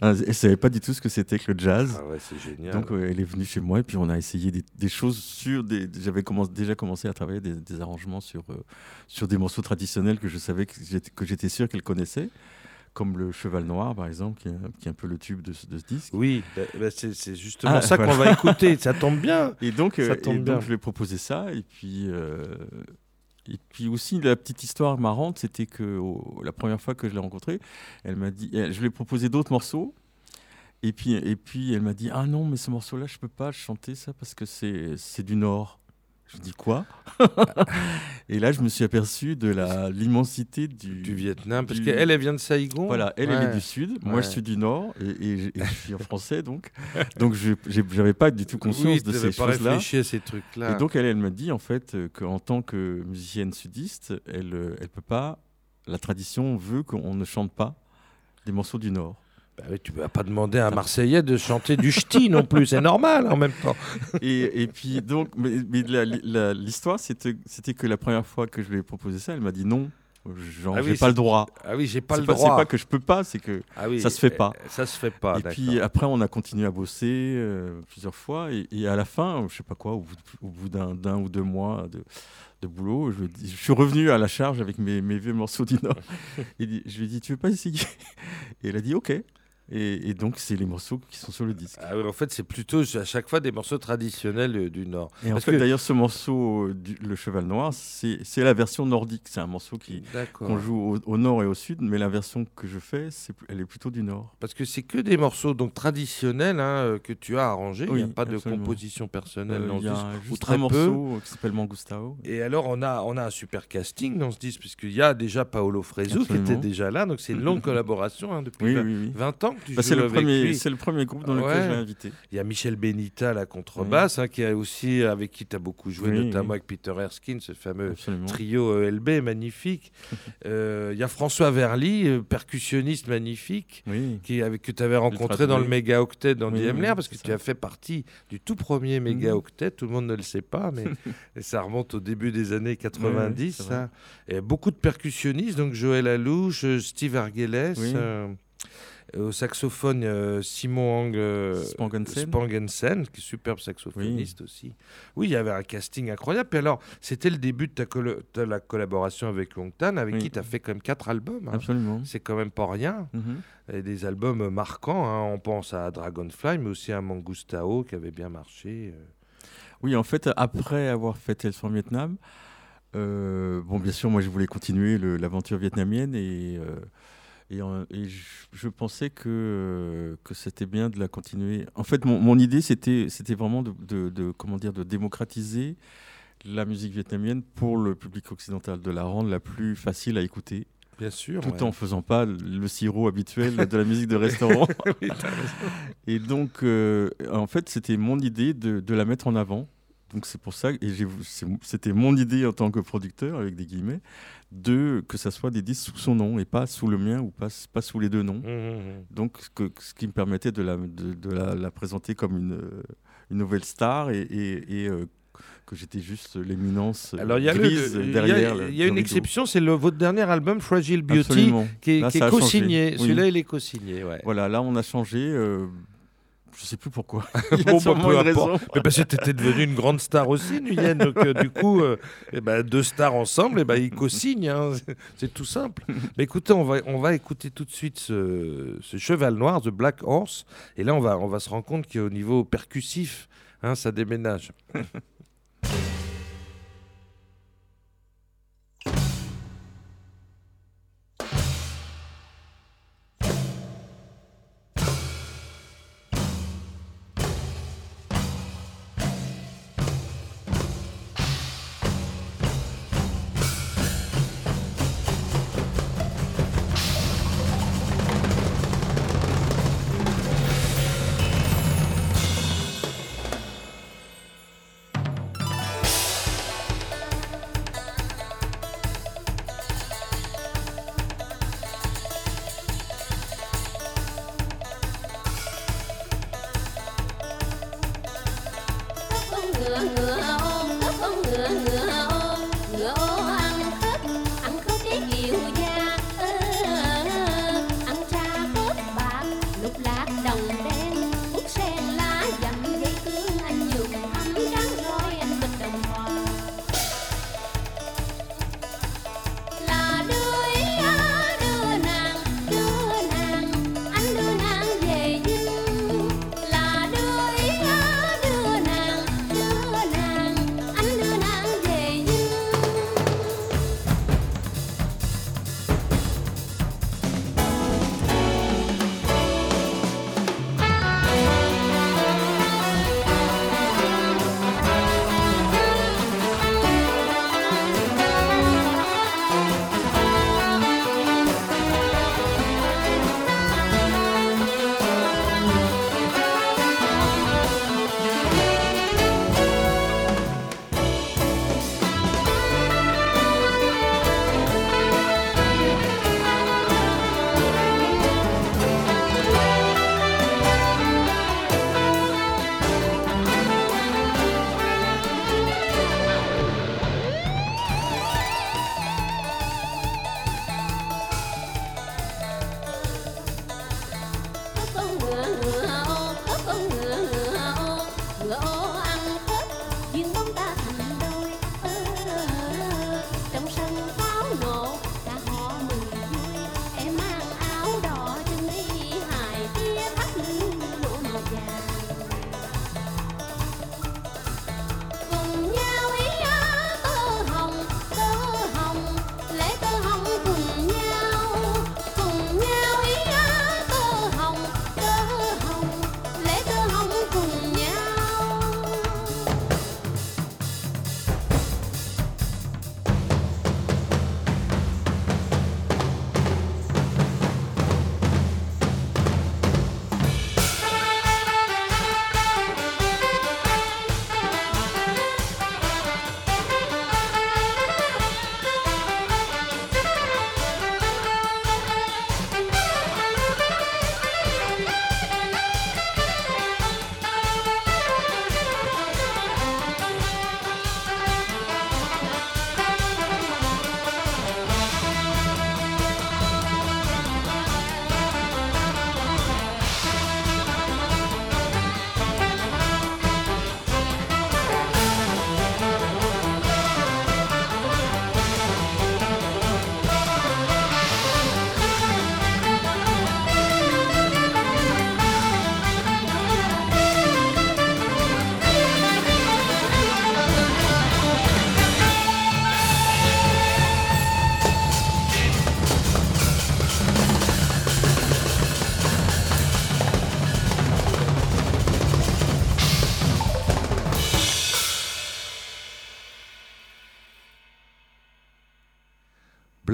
Elle ne savait pas du tout ce que c'était que le jazz. Ah ouais, c'est génial. Donc euh, elle est venue chez moi et puis on a essayé des, des choses sur des. J'avais commencé- déjà commencé à travailler des, arrangements sur sur des morceaux traditionnels que je savais que j'étais que j'étais sûr qu'elle connaissait, comme le Cheval Noir par exemple, qui est, un- qui est un peu le tube de, ce- de ce disque. oui, bah, bah, c'est justement Ah, ça voilà. qu'on va écouter. Ça tombe bien. Et donc, Ça euh, tombe et bien. donc je lui ai proposé ça et puis. euh, et puis aussi, la petite histoire marrante, c'était que la première fois que je l'ai rencontrée, elle m'a dit, je lui ai proposé d'autres morceaux. Et puis, et puis elle m'a dit Ah non, mais ce morceau-là, je peux pas chanter ça parce que c'est c'est du Nord. Je dis quoi Et là, je me suis aperçu de l'immensité du, Du Vietnam, parce du- qu'elle, elle vient de Saigon. Voilà, elle, elle est du Sud, moi je suis du Nord, et, et je- et je suis en français, donc, donc je n'avais pas du tout conscience oui, de ces choses-là. ces trucs-là. Et donc elle, elle me dit en fait euh, qu'en tant que musicienne sudiste, elle ne elle peut pas, la tradition veut qu'on ne chante pas des morceaux du Nord. Bah oui, tu vas pas demander à un Marseillais de chanter du ch'ti non plus, c'est normal en même temps. et, et puis donc, mais, l'histoire c'était que la première fois que je lui ai proposé ça, elle m'a dit non, genre Ah j'ai pas le droit. Ah oui, j'ai pas le pas, droit. c'est pas que je peux pas, c'est que Ah oui, ça se fait pas. euh, Ça se fait pas. et puis après, on a continué à bosser euh, plusieurs fois. Et, et à la fin, je sais pas quoi, au bout, d'un, ou deux mois de, de boulot, je, suis revenu à la charge avec mes, mes vieux morceaux du Nord. et je lui ai dit, tu veux pas essayer? Et elle a dit, ok. Et, et donc, c'est les morceaux qui sont sur le disque. Ah oui, en fait, c'est plutôt à chaque fois des morceaux traditionnels euh, du Nord. Et en Parce fait, que- d'ailleurs, ce morceau, euh, du- Le Cheval Noir, c'est, la version nordique. C'est un morceau qu'on joue au, au nord et au sud, mais la version que je fais, elle est plutôt du nord. Parce que c'est que des morceaux donc traditionnels hein, euh, que tu as arrangés. Il n'y a pas de composition personnelle Euh, dans Il ce y disque. ou très un peu. morceau qui s'appelle Mangustao. Et alors, on a, on a un super casting dans ce disque, puisqu'il y a déjà Paolo Fresu qui était déjà là. Donc, c'est une longue collaboration hein, depuis Oui, vingt- oui, oui. 20 ans Bah, c'est le premier, lui. c'est le premier groupe dans lequel Ouais. je l'ai invité. Il y a Michel Benita, la contrebasse, hein, qui a aussi, avec qui tu as beaucoup joué, Oui, notamment oui. avec Peter Erskine, ce fameux Absolument. trio ELB magnifique. Euh, Il y a François Verly, euh, percussionniste magnifique, Oui. qui, avec, que tu avais rencontré dans le méga octet dans Oui, Diemler, oui, parce que tu as fait partie du tout premier méga Mhm. octet. Tout le monde ne le sait pas, mais et ça remonte au début des années 90. c'est vrai. ça. Et beaucoup de percussionnistes, donc Joël Alouche, euh, Steve Argeles. Oui. euh, au saxophone, euh, Simon Hang euh, Spangensen. Spangensen, qui est superbe saxophoniste aussi. Oui, il y avait un casting incroyable. Puis alors, c'était le début de ta, colo- de la collaboration avec Longtan, avec Oui. qui tu as fait quand même quatre albums. hein. Absolument. C'est quand même pas rien. Mhm. Et des albums marquants. hein. On pense à Dragonfly, mais aussi à Mangustao qui avait bien marché. euh. Oui, en fait, après avoir fait Tales Vietnam, euh, bon, bien sûr, moi, je voulais continuer l'aventure vietnamienne et, euh, et, et je, je pensais que, euh, que c'était bien de la continuer. En fait, mon, mon idée, c'était c'était vraiment de, de- de- comment dire, de démocratiser la musique vietnamienne pour le public occidental, de la rendre la plus facile à écouter, Bien sûr. tout ouais. en faisant pas le sirop habituel de la musique de restaurant. Oui. Et donc, euh, en fait, c'était mon idée de, de la mettre en avant. Donc c'est pour ça, et c'était mon idée en tant que producteur, avec des guillemets, de que ça soit des disques sous son nom et pas sous le mien ou pas, pas sous les deux noms. Mmh, mmh, mmh. Donc ce, que- ce qui me permettait de la, de, de la, la présenter comme une, euh, une nouvelle star et, et- et, euh, que j'étais juste l'éminence euh, grise le- derrière. il y a une rideau. exception, c'est votre dernier album, Fragile Beauty, Absolument. qui est, co-signé. Celui-là, il est co-signé. Ouais. Voilà, là on a changé. euh, je sais plus pourquoi. Il y a bah, sûrement peu une importe. raison. Mais parce que tu étais devenu une grande star aussi, Nguyen. Donc, euh, du coup, euh, eh ben, deux stars ensemble, eh ben, ils co-signent. hein. C'est- C'est tout simple. Mais écoutez, on va, on va écouter tout de suite ce, ce cheval noir, The Black Horse. Et là, on va, on va se rendre compte qu'au niveau percussif, hein, ça déménage.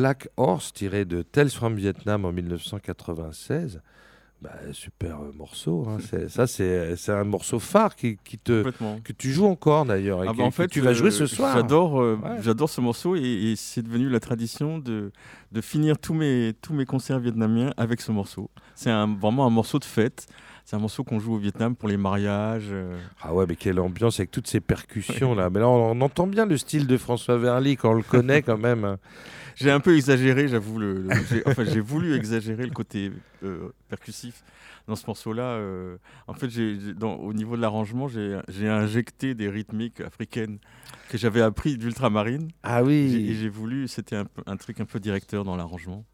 Black Horse, tiré de Tales from Vietnam en 1996. Bah, super euh, morceau. hein. C'est- ça, c'est c'est un morceau phare qui, qui te, que tu joues encore d'ailleurs. Ah bah, en fait, tu vas jouer euh, ce soir. J'adore, euh, Ouais. j'adore ce morceau et, et c'est devenu la tradition de, de finir tous mes, tous mes concerts vietnamiens avec ce morceau. C'est vraiment un morceau de fête. C'est un morceau qu'on joue au Vietnam pour les mariages. euh. Ah ouais, mais quelle ambiance avec toutes ces percussions là. Mais là, on, on entend bien le style de François Verly quand on le connaît quand même. J'ai un peu exagéré, j'avoue. Le, le- j'ai, enfin, j'ai voulu exagérer le côté euh, percussif dans ce morceau-là. euh. en fait, j'ai, j'ai- dans- au niveau de l'arrangement, j'ai, j'ai injecté des rythmiques africaines que j'avais appris d'ultramarine. Ah J'ai- Et oui. j'ai voulu, c'était un truc un peu directeur dans l'arrangement.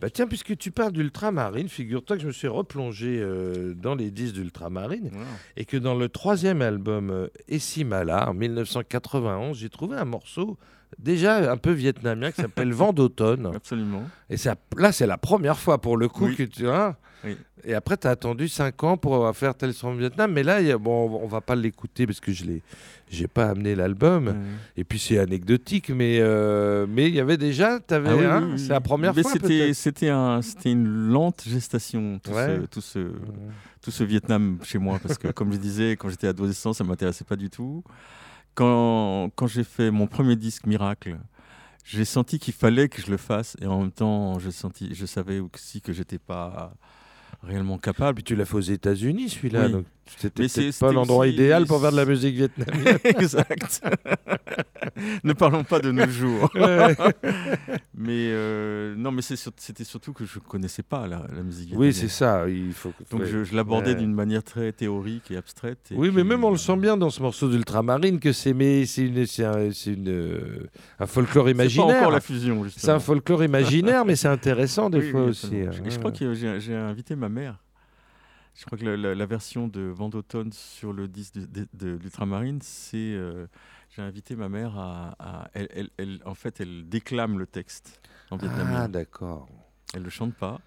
Bah tiens, puisque tu parles d'ultramarine, figure-toi que je me suis replongé euh, dans les disques d'ultramarine et que dans le troisième album euh, Essimala en 1991, j'ai trouvé un morceau déjà un peu vietnamien qui s'appelle Vent d'automne. Absolument. Et ça, là, c'est la première fois pour le coup Oui. que tu vois. Oui. Et après, tu as attendu 5 ans pour faire Tales from Vietnam. Mais là, a- bon, on va pas l'écouter parce que je l'ai, j'ai pas amené l'album. Et puis c'est anecdotique, mais euh, mais il y avait déjà, Ah hein, c'est la première Mais fois c'était, c'était, un, c'était une lente gestation, tout, Ouais. ce, tout, ce, tout ce Vietnam chez moi. Parce que, comme je disais, quand j'étais adolescent, ça ne m'intéressait pas du tout. Quand, quand j'ai fait mon premier disque Miracle, j'ai senti qu'il fallait que je le fasse. Et en même temps, je, senti, je savais aussi que j'étais pas réellement capable. Puis tu l'as fait aux États-Unis, celui-là, Oui. donc c'était c'est- pas l'endroit idéal pour faire de la musique vietnamienne. exact. ne parlons pas de nos jours. Mais euh, non, mais c'est c'était surtout que je connaissais pas la, la musique. oui, vietnamienne. c'est ça. Il faut. que- Donc je, je l'abordais Ouais. d'une manière très théorique et abstraite. et Oui, mais même on le euh, sent bien dans ce morceau d'ultramarine que c'est c'est c'est un, c'est euh, un folklore C'est pas imaginaire. encore la fusion, C'est un folklore imaginaire, mais c'est intéressant des Oui, fois oui, aussi. hein. Je crois que j'ai invité ma mère. Je crois que la, la- la version de Vent d'automne sur le disque de- de- de- d'Ultramarine, c'est. euh, j'ai invité ma mère à. à- elle, elle- elle- en fait, elle déclame le texte en vietnamien. Ah, d'accord. elle le chante pas,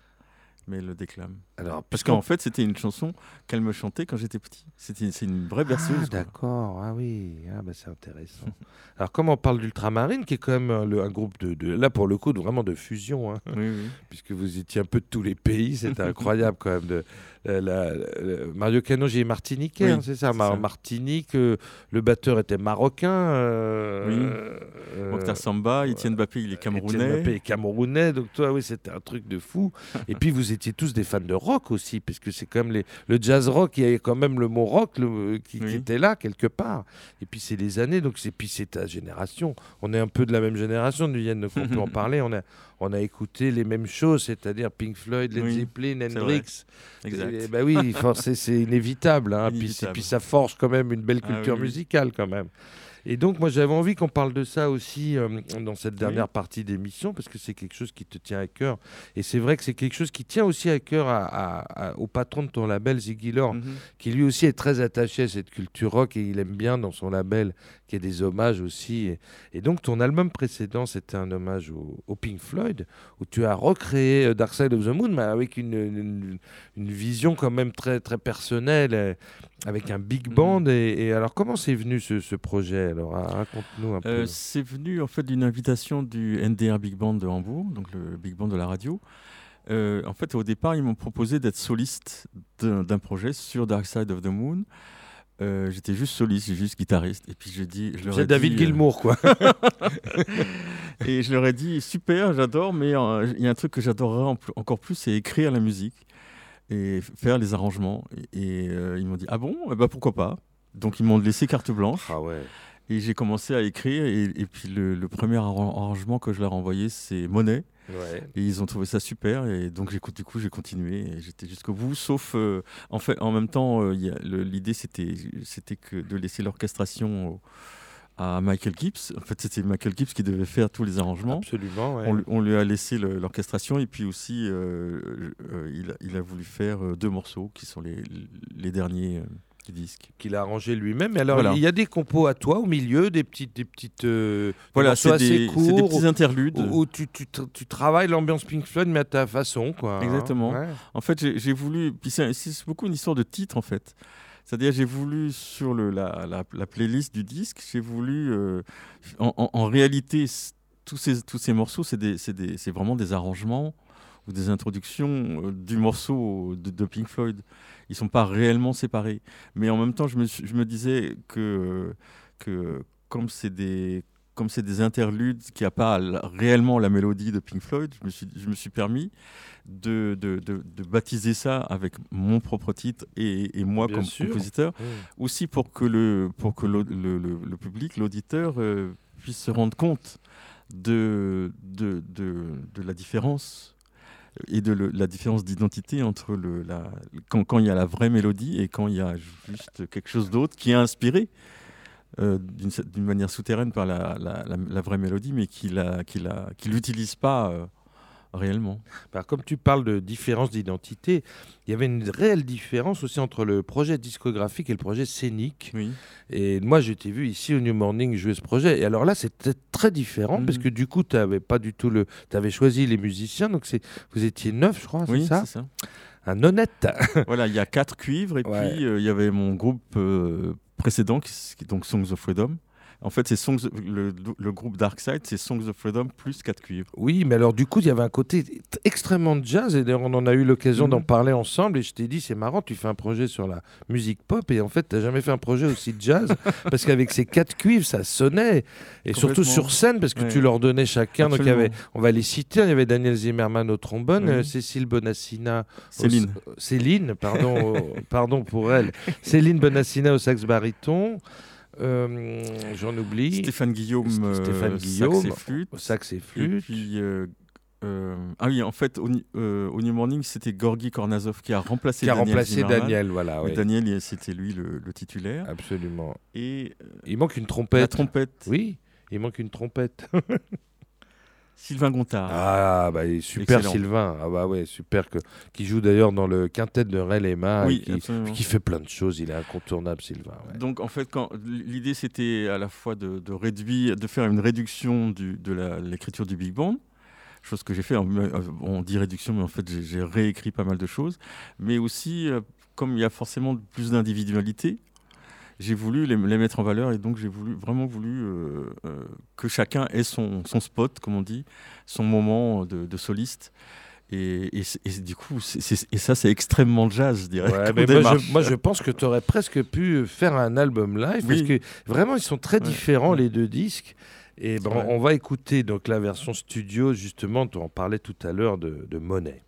mais elle le déclame. Alors, Parce qu'en fait, c'était une chanson qu'elle me chantait quand j'étais petit. C'était c'est une vraie berceuse. Ah, d'accord. Ah oui, ah, bah, c'est intéressant. Alors, comme on parle d'Ultramarine, qui est quand même le- un groupe de, de- Là, pour le coup, de, vraiment de fusion, hein, Oui, oui. puisque vous étiez un peu de tous les pays, c'était incroyable quand même. De, la- la- la- Mario Cano, j'ai Martiniquais, Oui, hein, c'est ça, c'est Mar- ça. Martinique, euh, le batteur était marocain. euh, Oui. euh, Mokhtar Samba, Etienne Bappé, il est camerounais. Mbappé est camerounais, donc toi, oui, c'était un truc de fou. Et puis, vous étiez tous des fans de rock aussi, parce que c'est comme les, le jazz rock, il y a quand même le mot rock le- qui, était là quelque part. Et puis, c'est les années, donc c'est puis c'est ta génération. On est un peu de la même génération, nous, Yann, donc on peut en parler. On a, on a écouté les mêmes choses, c'est-à-dire Pink Floyd, Led Oui, Zeppelin, Hendrix. Exact. Et, bah oui, c'est inévitable. hein. Inévitable. puis ça forge quand même une belle Ah culture oui. musicale quand même. Et donc, moi, j'avais envie qu'on parle de ça aussi euh, dans cette dernière Oui. partie d'émission, parce que c'est quelque chose qui te tient à cœur. Et c'est vrai que c'est quelque chose qui tient aussi à cœur à- à- à- au patron de ton label, Ziggy Lord, Mhm. qui lui aussi est très attaché à cette culture rock et il aime bien dans son label qu'il y ait des hommages aussi. Et, donc, ton album précédent, c'était un hommage au, au Pink Floyd, où tu as recréé euh, Dark Side of the Moon, mais avec une, une- une vision quand même très, très personnelle, euh, avec un big Mhm. band. Et, et alors, comment c'est venu ce, ce projet? Alors, ra- raconte-nous un peu. Euh, c'est venu en fait d'une invitation du NDR Big Band de Hambourg, donc le Big Band de la radio. Euh, en fait, au départ, ils m'ont proposé d'être soliste d'un d'un projet sur Dark Side of the Moon. Euh, J'étais juste soliste, juste guitariste. Et puis je dis, je leur ai C'est David dit, euh, Gilmour, quoi. et je leur ai dit, super, j'adore, mais euh, il y a un truc que j'adorerais en encore plus, c'est écrire la musique et faire les arrangements. Et, et, euh, ils m'ont dit, ah bon? Eh ben, Pourquoi pas? Donc ils m'ont laissé carte blanche. ah ouais. Et j'ai commencé à écrire. Et, et puis le, le premier arran- arrangement que je leur ai envoyé, c'est Monet. Ouais. Et ils ont trouvé ça super. Et donc du coup, j'ai continué. Et j'étais jusqu'au bout. Sauf, euh, en, fait, en même temps, euh, l'idée, c'était, c'était que de laisser l'orchestration à Michael Gibbs. En fait, c'était Michael Gibbs qui devait faire tous les arrangements. Absolument. ouais. On, lui- on lui a laissé l'orchestration et puis aussi euh, il, a, il a voulu faire deux morceaux qui sont les, les derniers disque. qu'il a arrangé lui-même. Mais alors, Voilà. il y a des compos à toi au milieu, des petites, des petites, euh, Voilà, c'est des, petits interludes. où, où tu, tu, tra- tu travailles l'ambiance Pink Floyd, mais à ta façon, quoi. hein. Exactement. Ouais. En fait, j'ai voulu. Puis c'est beaucoup une histoire de titre, en fait. C'est-à-dire, j'ai voulu, sur le, la, la, la playlist du disque, j'ai voulu, euh, en, en- en réalité, tous ces, tous ces morceaux, c'est vraiment des arrangements ou des introductions euh, du morceau de, de Pink Floyd. Ils sont pas réellement séparés. Mais en même temps, je me, suis- je me disais que, que comme c'est des comme c'est des interludes qui a pas réellement la mélodie de Pink Floyd, je me suis, je me suis permis de, de, de- de baptiser ça avec mon propre titre et, et moi Bien comme sûr. compositeur aussi pour que le, pour que le, le- le public, l'auditeur, euh, puisse se rendre compte de, de la différence et de la différence d'identité entre le, quand, quand il y a la vraie mélodie et quand il y a juste quelque chose d'autre qui est inspiré euh, d'une manière souterraine par la, la, vraie mélodie, mais qui qui l'utilise pas euh, réellement. Bah, comme tu parles de différence d'identité, il y avait une réelle différence aussi entre le projet discographique et le projet scénique. Oui. Et moi, je t'ai vu ici au New Morning jouer ce projet. Et alors là, c'était très différent Mhm. parce que du coup, tu n'avais pas du tout le. Tu avais choisi les musiciens. Donc, c'est... vous étiez neuf, je crois, oui, c'est ça. Un honnête. voilà, il y a quatre cuivres et Ouais. puis euh, il y avait mon groupe euh, précédent qui, s- qui est donc Songs of Freedom. En fait, c'est Songs, le, le groupe Dark Side, c'est Songs of Freedom plus quatre cuivres. Oui, mais alors du coup, il y avait un côté extrêmement jazz. Et d'ailleurs, on en a eu l'occasion Mhm. d'en parler ensemble. Et je t'ai dit, c'est marrant, tu fais un projet sur la musique pop. Et en fait, tu n'as jamais fait un projet aussi jazz. parce qu'avec ces quatre cuivres, ça sonnait. Et surtout sur scène, parce que Ouais. tu leur donnais chacun. Donc, il y avait, on va les citer. Il y avait Daniel Zimmerman au trombone, euh, Cécile Bonassina. au- Céline. Céline, pardon, pardon pour elle. Céline Bonassina au sax baryton. Euh, J'en oublie. Stéphane Guillaume, euh, Stéphane sax Guillaume, et flûte. sax et Et flûte. puis, euh, ah oui, en fait, au, euh, New Morning, c'était Gorgi Kornazov qui a remplacé qui a Daniel remplacé Zimmerman. Daniel, voilà. Oui. Daniel, c'était lui le, le titulaire. Absolument. Et euh, Il manque une la trompette. trompette, Oui, il manque une trompette. Sylvain Gontard. Ah, bah, super Excellent. Sylvain. Ah, bah ouais, super. Que, qui joue d'ailleurs dans le quintet de oui, et qui, fait plein de choses. Il est incontournable, Sylvain. ouais. Donc en fait, l'idée c'était à la fois de, de réduire, de faire une réduction du, de l'écriture du big band, chose que j'ai fait. en- euh, On dit réduction, mais en fait j'ai- j'ai réécrit pas mal de choses. Mais aussi, euh, comme il y a forcément plus d'individualité, j'ai voulu les, les mettre en valeur et donc j'ai voulu vraiment voulu euh, euh, que chacun ait son, son spot, comme on dit, son moment de, de soliste. Et, et c'est- et du coup, et ça c'est extrêmement jazz, je dirais. Ouais, comme mais moi je, moi, je pense que tu aurais presque pu faire un album live parce que vraiment, ils sont très Ouais. différents, les deux disques. Et ben, Ouais. on va écouter donc la version studio, justement, tu en parlais tout à l'heure de, de Monet.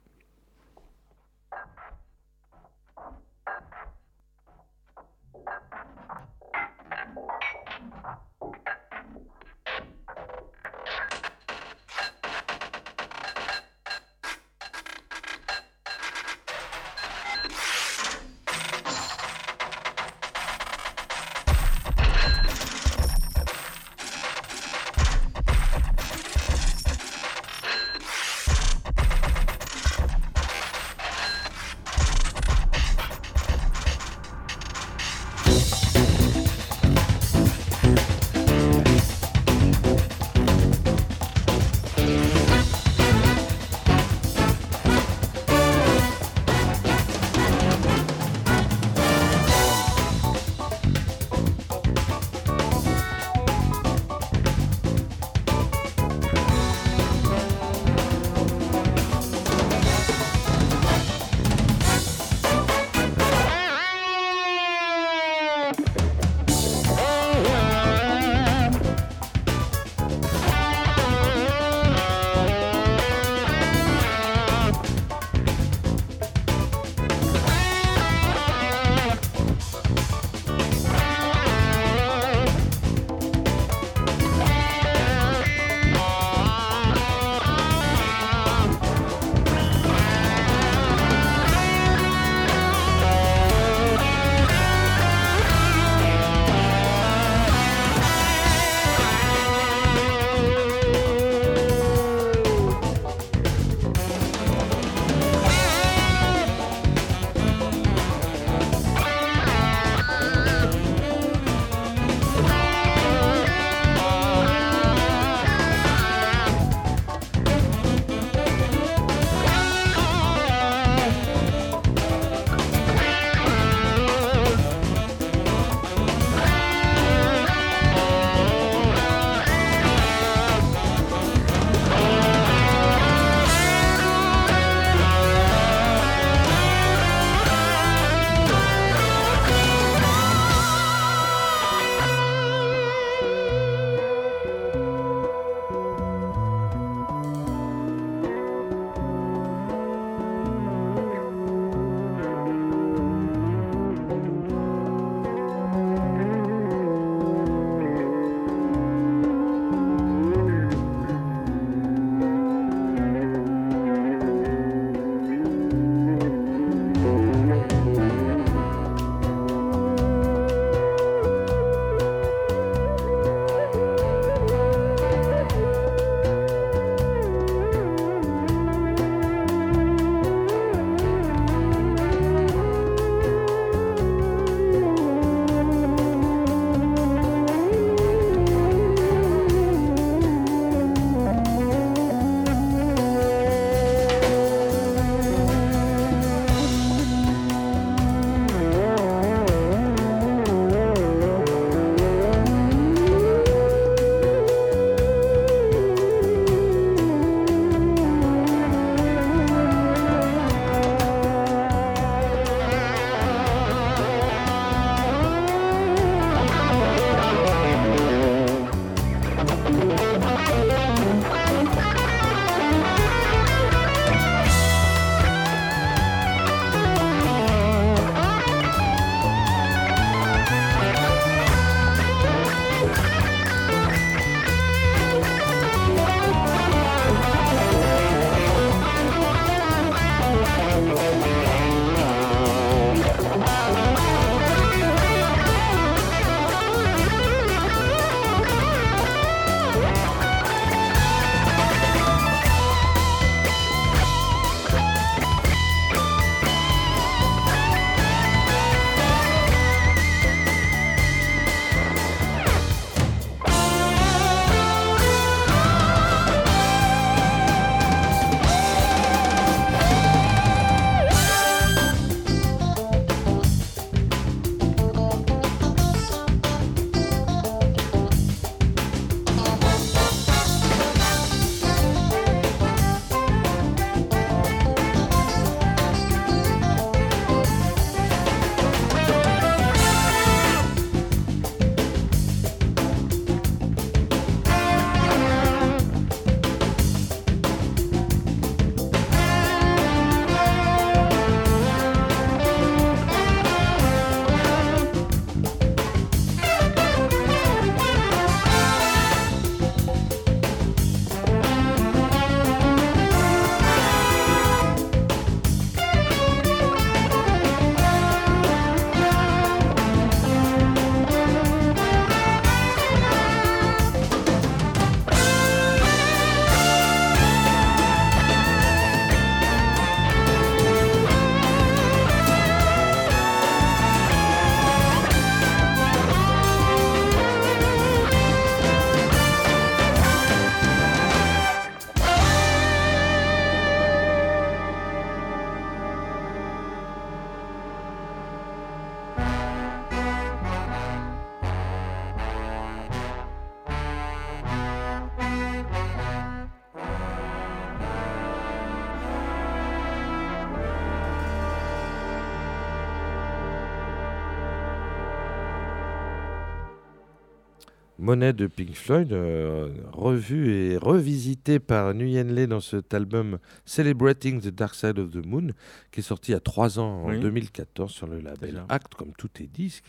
Monet de Pink Floyd, euh, revu et revisité par Nguyen dans cet album Celebrating the Dark Side of the Moon, qui est sorti a trois ans, en Oui. 2014, sur le label. Act, comme tous tes disques.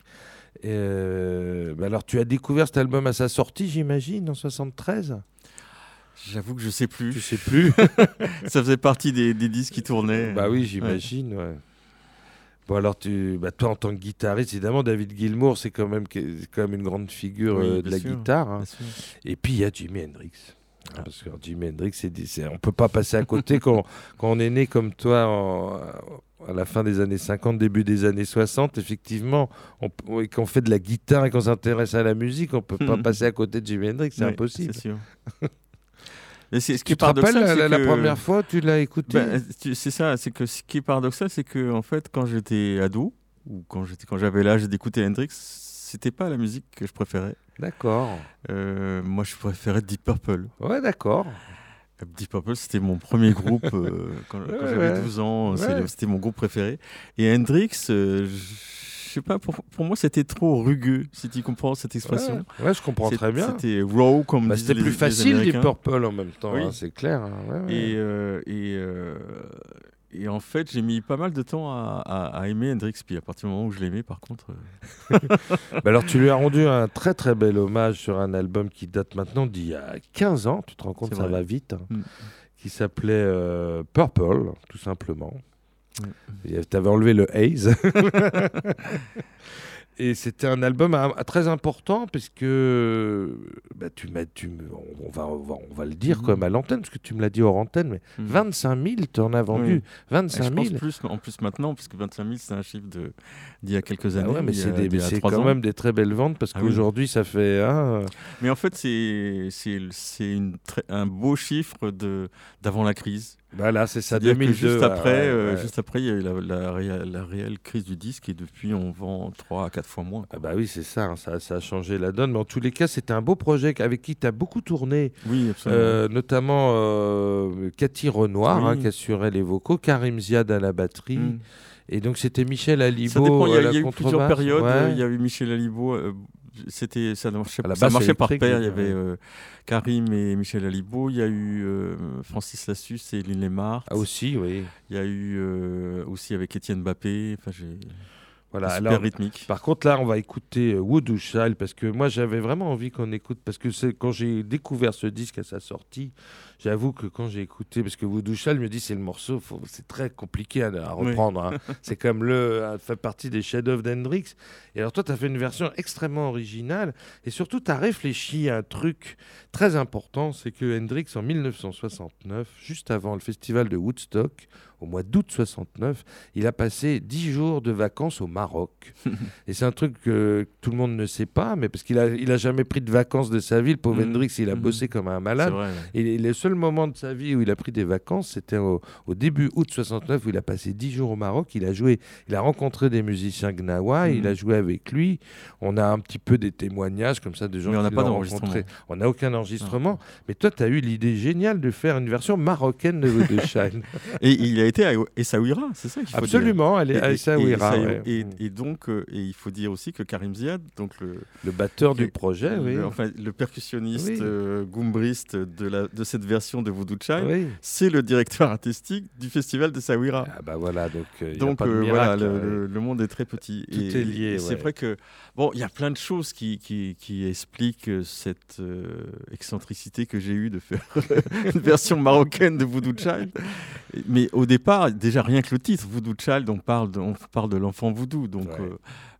Euh, bah alors, tu as découvert cet album à sa sortie, j'imagine, en 73 J'avoue que je sais plus. sais plus Ça faisait partie des, des disques qui tournaient. Bah oui, j'imagine, ouais. Bon alors tu, bah toi en tant que guitariste, évidemment David Gilmour c'est quand même quand même une grande figure Oui, euh, de la sûr, guitare. hein. Et puis il y a Jimi Hendrix. Ah. Parce que Jimi Hendrix, c'est, on peut pas passer à côté quand, quand on est né comme toi en- à la fin des années 50, début des années 60. Effectivement, on, et qu'on fait de la guitare et qu'on s'intéresse à la musique, on peut pas passer à côté de Jimi Hendrix, c'est Oui, impossible. C'est sûr. Et c'est- ce qui Tu est te rappelles la, c'est la que- première fois tu l'as écouté Ben, c'est ça, c'est que ce qui est paradoxal, c'est que en fait, quand j'étais ado ou quand j'étais quand j'avais l'âge d'écouter Hendrix, c'était pas la musique que je préférais. D'accord. Euh, moi, je préférais Deep Purple. Ouais, d'accord. Deep Purple, c'était mon premier groupe euh, quand, j'avais ouais. 12 ans. Ouais. C'était mon groupe préféré. Et Hendrix, euh, je sais pas, pour, pour moi, c'était trop rugueux, si tu comprends cette expression. Ouais, ouais, je comprends très bien. C'était raw, comme Bah, c'était les- plus les facile Américains. Purple en même temps, Oui. hein, c'est clair. hein, ouais. Et, euh, et, euh, et en fait, j'ai mis pas mal de temps à, à- à aimer Hendrix. Puis à partir du moment où je l'aimais, par contre, euh, Bah alors tu lui as rendu un très très bel hommage sur un album qui date maintenant d'il y a 15 ans, tu te rends compte, ça vrai. va vite, hein, Mm. qui s'appelait Purple, tout simplement. Ouais. Tu avais enlevé le haze. Et c'était un album ah, très important parce que bah, tu m'as, tu on, va, on, va, on va le dire comme à l'antenne, parce que tu me l'as dit hors antenne, mais Mhm. 25 000, tu en as vendu. Oui. Et 25 je 000. pense plus, en plus maintenant, parce que 25 000, c'est un chiffre de- d'il y a quelques Ah années. ouais, mais c'est, des- quand ans. même des très belles ventes parce Ah oui. qu'aujourd'hui ça fait. hein, Mais en fait, c'est c'est c'est une très- un beau chiffre de d'avant la crise. Voilà, c'est ça, C'est-à-dire que 2002. juste après, euh, ouais. juste après, il y a eu la, la, réa- la réelle crise du disque et depuis, on vend 3 à 4 fois moins. Ah bah oui, c'est ça, hein, ça, ça a changé la donne. Mais en tous les cas, c'était un beau projet avec qui tu as beaucoup tourné, Oui, absolument. euh, notamment euh, Cathy Renoir, Oui. hein, qui assurait les vocaux, Karim Ziad à la batterie. Mm. Et donc, c'était Michel Alibo Ça dépend, il y a, y eu plusieurs périodes. Ouais. euh, Il y a eu Michel Alibo. C'était, ça marchait, ça marchait par paire. Il y avait euh, Karim et Michel Alibo. Il y a eu euh, Francis Lassus et Lynn Lemart. Ah aussi, oui. Il y a eu euh, aussi avec Étienne Bappé. Enfin, j'ai Voilà, super alors, rythmique. Par contre, là, on va écouter euh, Woodoo Child parce que moi, j'avais vraiment envie qu'on écoute. Parce que c'est quand j'ai découvert ce disque à sa sortie, j'avoue que quand j'ai écouté, parce que Woodoo Child, me dis, c'est le morceau, c'est très compliqué à, à Oui. reprendre. hein. c'est comme le. Ça fait partie des chefs-d'œuvre d'Hendrix. Et alors, toi, tu as fait une version extrêmement originale. Et surtout, tu as réfléchi à un truc très important c'est que Hendrix, en 1969, juste avant le festival de Woodstock, au mois d'août 69, il a passé 10 jours de vacances au Maroc. Et c'est un truc que tout le monde ne sait pas, mais parce qu'il a, il a jamais pris de vacances de sa vie. Le pauvre Mhm. Hendrix, il a Mhm. bossé comme un malade. vrai. ouais. Et le seul moment de sa vie où il a pris des vacances, c'était au, au début août 69, où il a passé 10 jours au Maroc. Il a joué, il a rencontré des musiciens gnawa, Mhm. il a joué avec lui. On a un petit peu des témoignages comme ça de gens Mais on n'a qui pas rencontré. On n'a aucun enregistrement. Mais toi, tu as eu l'idée géniale de faire une version marocaine de Wood Shine. Et il a été à Essaouira, c'est ça qu'il faut dire. Absolument, elle est à et- Essaouira, et, ouais. et- donc, euh, il faut dire aussi que Karim Ziad, donc le, Le batteur du le- projet, oui. le- enfin, le percussionniste Oui. euh, goumbriste de, la, de cette version de Voodoo Child, Oui. c'est le directeur artistique du festival de Saouira. Ah bah voilà, donc a pas de euh, miracle. voilà, le, monde est très petit. Tout est lié, C'est vrai que bon, il y a plein de choses qui, qui, qui expliquent cette excentricité que j'ai eue de faire une version marocaine de Voodoo Child. Mais au départ, déjà rien que le titre, Voodoo Child, on parle de, on parle de l'enfant voodoo. Donc Ouais. euh,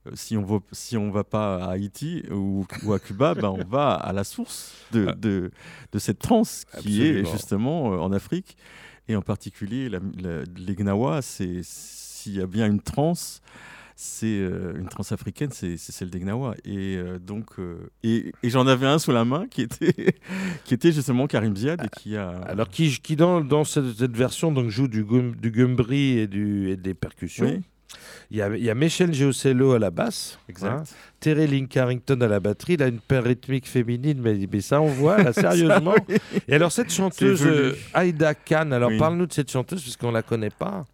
euh, si on va si on va pas à Haïti ou, ou à Cuba, ben on va à la source de, Ah. de, de cette transe qui est justement euh, en Afrique et en particulier la, la- les Gnawa. C'est s'il y a bien une transe, c'est euh, une transe africaine, c'est celle des Gnawa. Et euh, donc euh, et, et j'en avais un sous la main qui était qui était justement Karim Ziad et qui a Alors qui, qui dans, dans cette, cette version donc joue du, gum- du gumbri et, du, et des percussions. Oui. Il y a, il y a Michel Geocello à la basse, hein, Terry Lynn Carrington à la batterie, il a une paire rythmique féminine, mais, mais ça on voit là sérieusement. Ça, oui. Et alors cette chanteuse euh, Aïda Khan, alors Oui. parle-nous de cette chanteuse puisqu'on la connaît pas.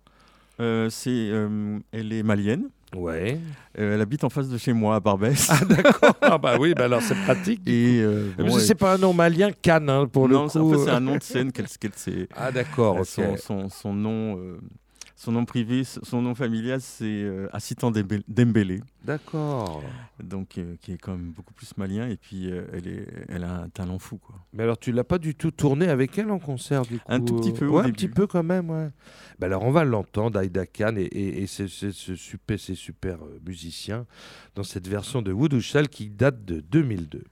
Euh, c'est, euh, elle est malienne. Ouais. Euh, elle habite en face de chez moi, à Barbès. Ah d'accord. ah bah oui, bah alors c'est pratique. et euh, Mais bon, c'est pas un nom malien, Cannes, hein, pour non, le coup. en fait, c'est un nom de scène qu'elle qu'elle. Ah d'accord. Son, son, son nom, euh, son nom privé, son nom familial, c'est euh, Assitan Dembélé, D'accord. donc euh, qui est quand même beaucoup plus malien. Et puis euh, elle, est, elle a un talent fou, quoi. Mais alors tu l'as pas du tout tourné avec elle en concert du coup Un tout petit peu au Ouais, un début. petit peu quand même, ouais. Bah alors on va l'entendre, Aïda Khan et, et, et ces, ces- ce super, ces super musiciens dans cette version de Voodoo Shell qui date de 2002.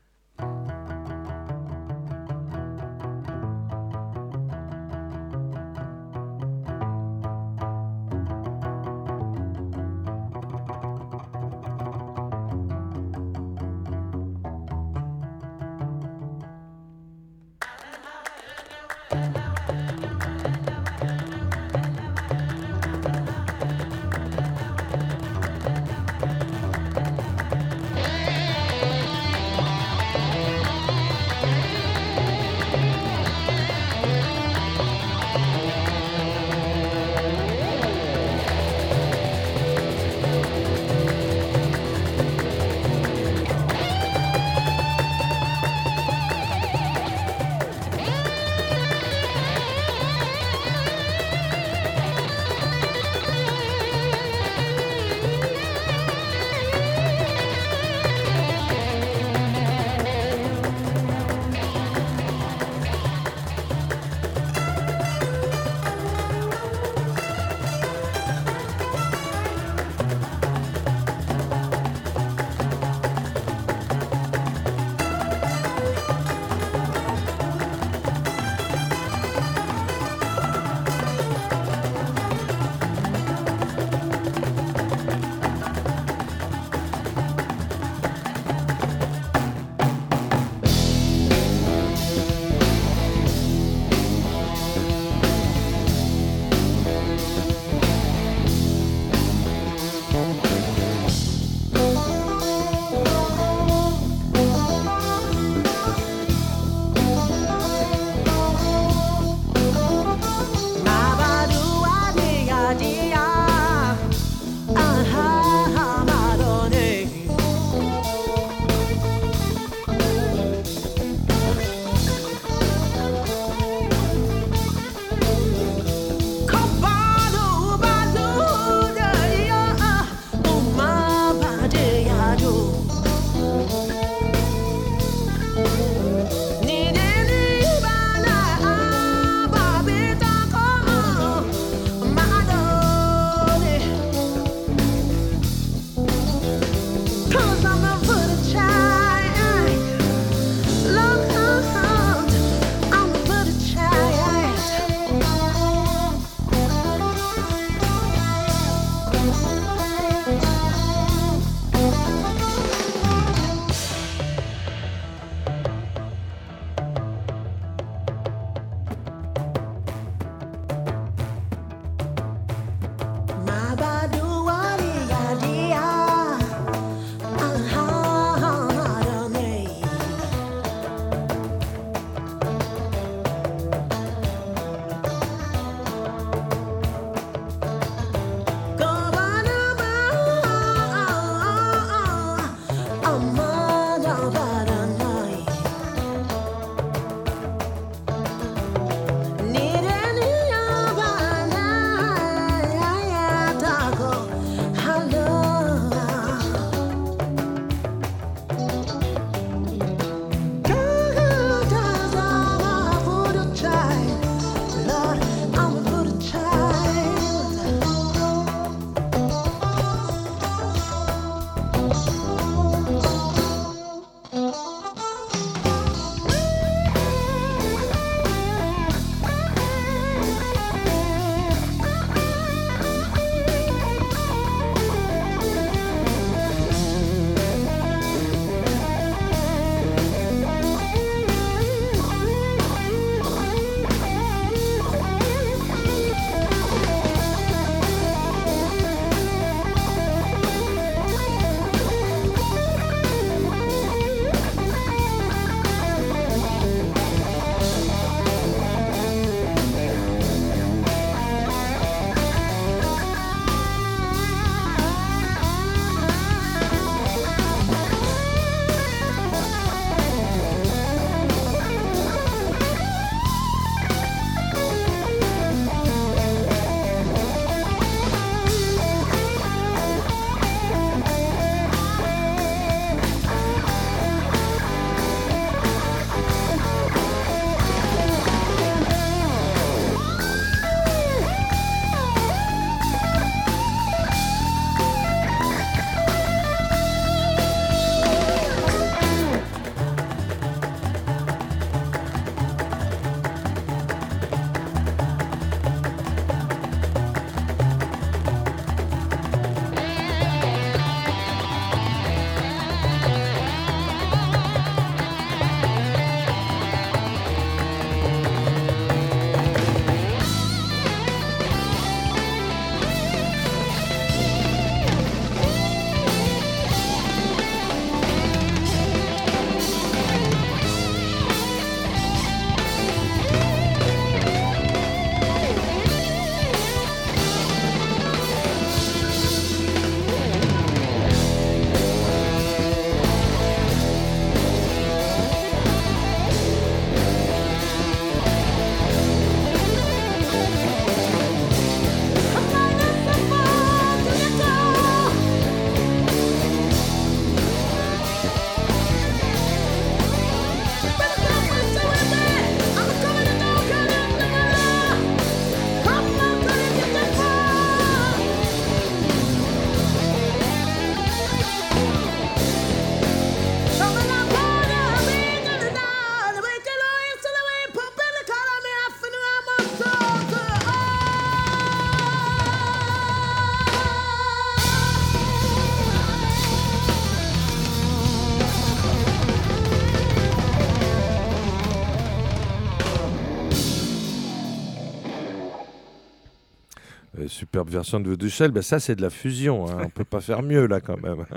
Superbe version de Shell, ben ça c'est de la fusion, hein. on peut pas faire mieux là quand même.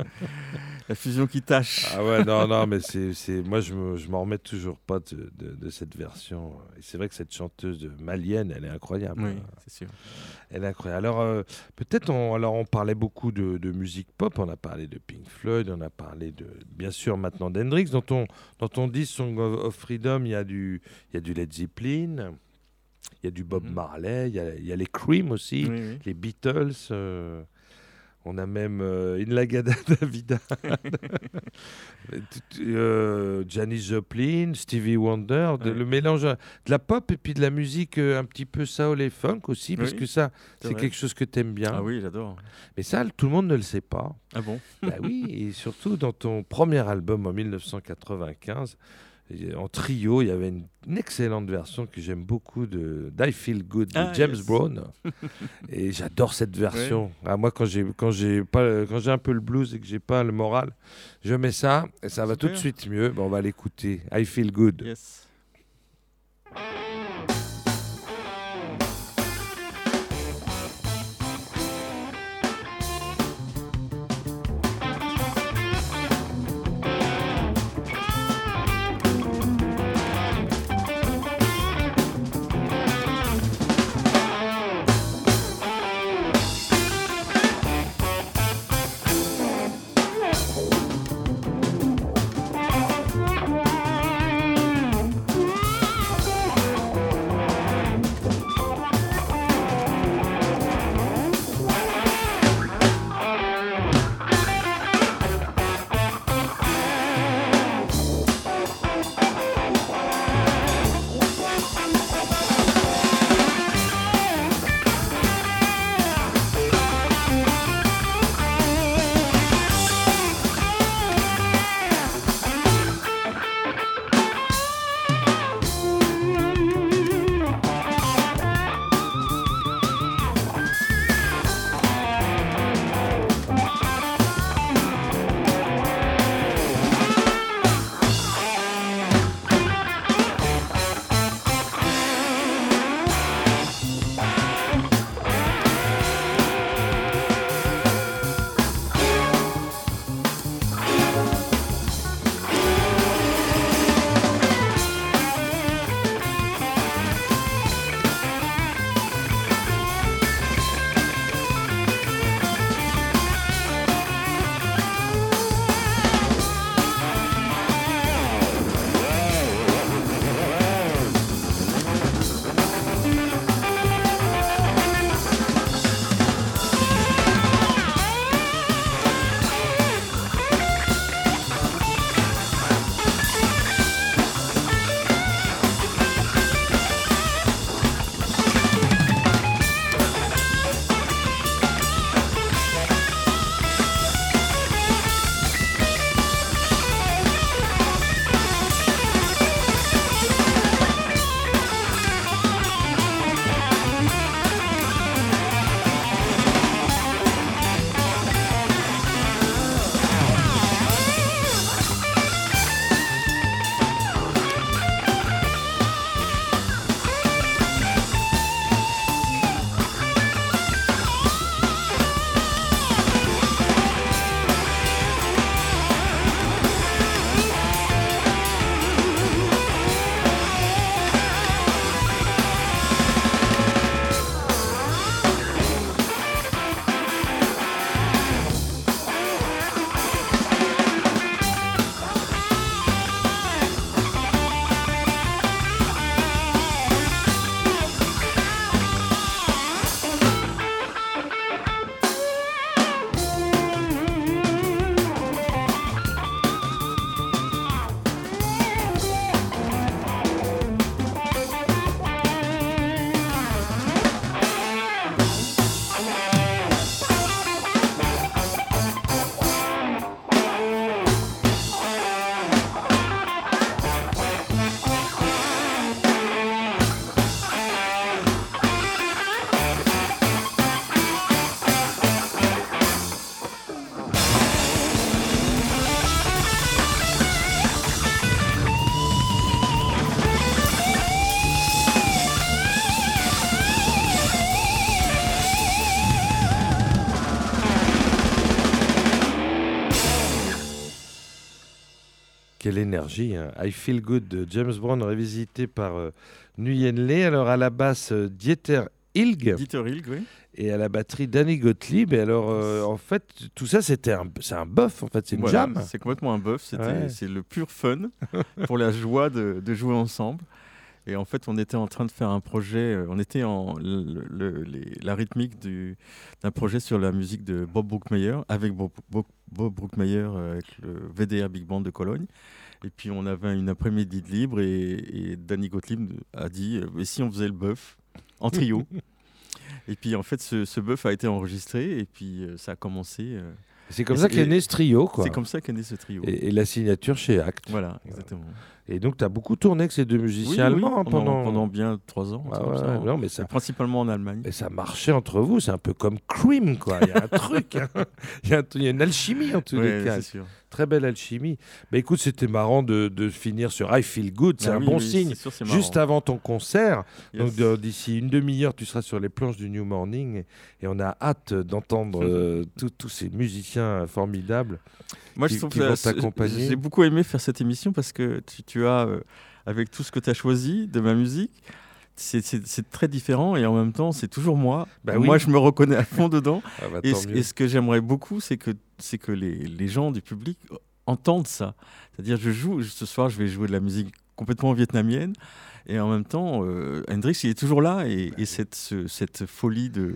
La fusion qui tâche. Ah ouais, non, non, mais c'est, moi je, me, je m'en remets toujours pas de, de, de cette version. Et c'est vrai que cette chanteuse de malienne, elle est incroyable. Oui, hein. c'est sûr. Elle est incroyable. Alors euh, peut-être, on, alors on parlait beaucoup de, de musique pop, on a parlé de Pink Floyd, on a parlé de, bien sûr maintenant d'Hendrix. Dans ton, dans ton disque Song of, of Freedom, il y, a du, il y a du Led Zeppelin, il y a du Bob Mhm. Marley, il y a, il y a les Cream aussi, Oui, oui. les Beatles. euh, on a même euh, In la Gada Vida, euh, Janis Joplin, Stevie Wonder, de- le mélange de la pop et puis de la musique euh, un petit peu soul et funk aussi, parce que ça, c'est quelque chose que tu aimes bien. Ah oui, j'adore. Mais ça, tout le monde ne le sait pas. Ah bon? Bah oui, et surtout dans ton premier album en 1995, et en trio, il y avait une, une excellente version que j'aime beaucoup de d'I Feel Good de Ah, James yes. Brown. et j'adore cette version. Ah, moi, quand j'ai quand j'ai pas quand j'ai un peu le blues et que j'ai pas le moral, je mets ça et ça va tout de suite mieux. Bon, on va l'écouter. I Feel Good. Yes. Quelle énergie. hein. I Feel Good de James Brown revisité par euh, Nguyen. Alors à la basse, euh, Dieter Hilg Dieter Hilg, oui. et à la batterie Danny Gottlieb. Et alors, euh, en fait, tout ça, c'était un, c'est un buff, en fait, c'est une Voilà, jam. C'est complètement un buff. Ouais. C'est le pur fun pour la joie de, de jouer ensemble. Et en fait, on était en train de faire un projet. euh, On était en le- le- les- la rythmique du- d'un projet sur la musique de Bob Brookmeyer avec Bob, Bob, Bob Brookmeyer avec le VDR Big Band de Cologne. Et puis on avait une après-midi de libre et, et Danny Gottlieb a dit euh, et si on faisait le bœuf en trio Et puis en fait, ce, ce bœuf a été enregistré et puis euh, ça a commencé. euh, C'est comme ça qu'est né ce trio, c'est comme ça qu'est né ce trio. Et, la signature chez Act. Voilà, exactement. Et donc, tu as beaucoup tourné avec ces deux musiciens oui, allemands pendant, pendant... pendant bien trois ans. Ah comme ouais, ça, hein. non, mais ça, principalement en Allemagne. et ça marchait entre vous. C'est un peu comme Cream, quoi. Il y a un truc. hein. Il y, a y une alchimie en tous Ouais, les cas. c'est sûr. Très belle alchimie. Mais écoute, c'était marrant de, de finir sur I Feel Good. C'est Ah un oui, bon oui, signe. sûr, Juste avant ton concert, Yes. donc d'ici une demi-heure, tu seras sur les planches du New Morning et, on a hâte d'entendre euh, tous- ces musiciens formidables. Moi, qui- je trouve qui que vont t'accompagner. j'ai beaucoup aimé faire cette émission parce que tu, tu as, euh, avec tout ce que tu as choisi de ma musique, c'est- très différent et en même temps, c'est toujours moi. Bah oui. Moi, je me reconnais à fond dedans. Ah bah, Et ce, mieux. et ce que j'aimerais beaucoup, c'est que, les, les gens du public entendent ça. C'est-à-dire, je joue, ce soir, je vais jouer de la musique complètement vietnamienne. Et en même temps, euh, Hendrix, il est toujours là. Et, et cette, ce- cette folie de,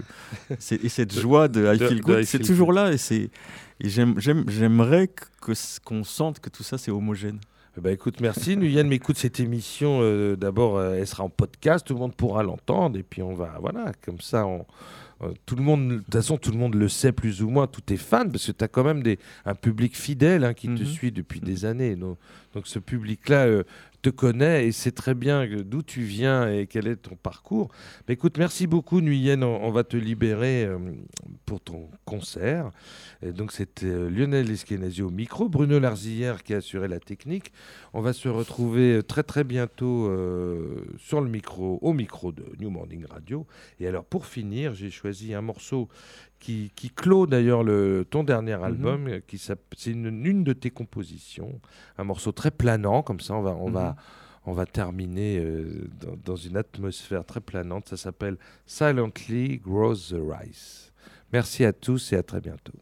et cette joie de I de- Feel Good, c'est toujours là. Et, et j'aime, j'aime, j'aimerais c- qu'on sente que tout ça, c'est homogène. Ben, écoute, merci Nuyen, mais écoute cette émission. euh, D'abord, euh, elle sera en podcast, tout le monde pourra l'entendre, et puis on va, voilà, comme ça, on, euh, tout le monde, de toute façon, tout le monde le sait plus ou moins, tous tes fans, parce que tu as quand même des, un public fidèle hein, qui te Mhm. suit depuis des années. Donc, donc ce public-là te connaît et sait très bien d'où tu viens et quel est ton parcours. Écoute, merci beaucoup Nuyen, on, va te libérer euh, pour ton concert. Et donc c'était euh, Lionel Eskenazi au micro, Bruno Larzillière qui a assuré la technique. On va se retrouver euh, très très bientôt sur le micro, au micro de New Morning Radio. Et alors pour finir, j'ai choisi un morceau qui, qui clôt d'ailleurs le, ton dernier album, euh, c'est une, une de tes compositions, un morceau très planant comme ça. On va, on va, on va terminer euh, dans, dans une atmosphère très planante. Ça s'appelle Silently Grows the Rice. Merci à tous et à très bientôt.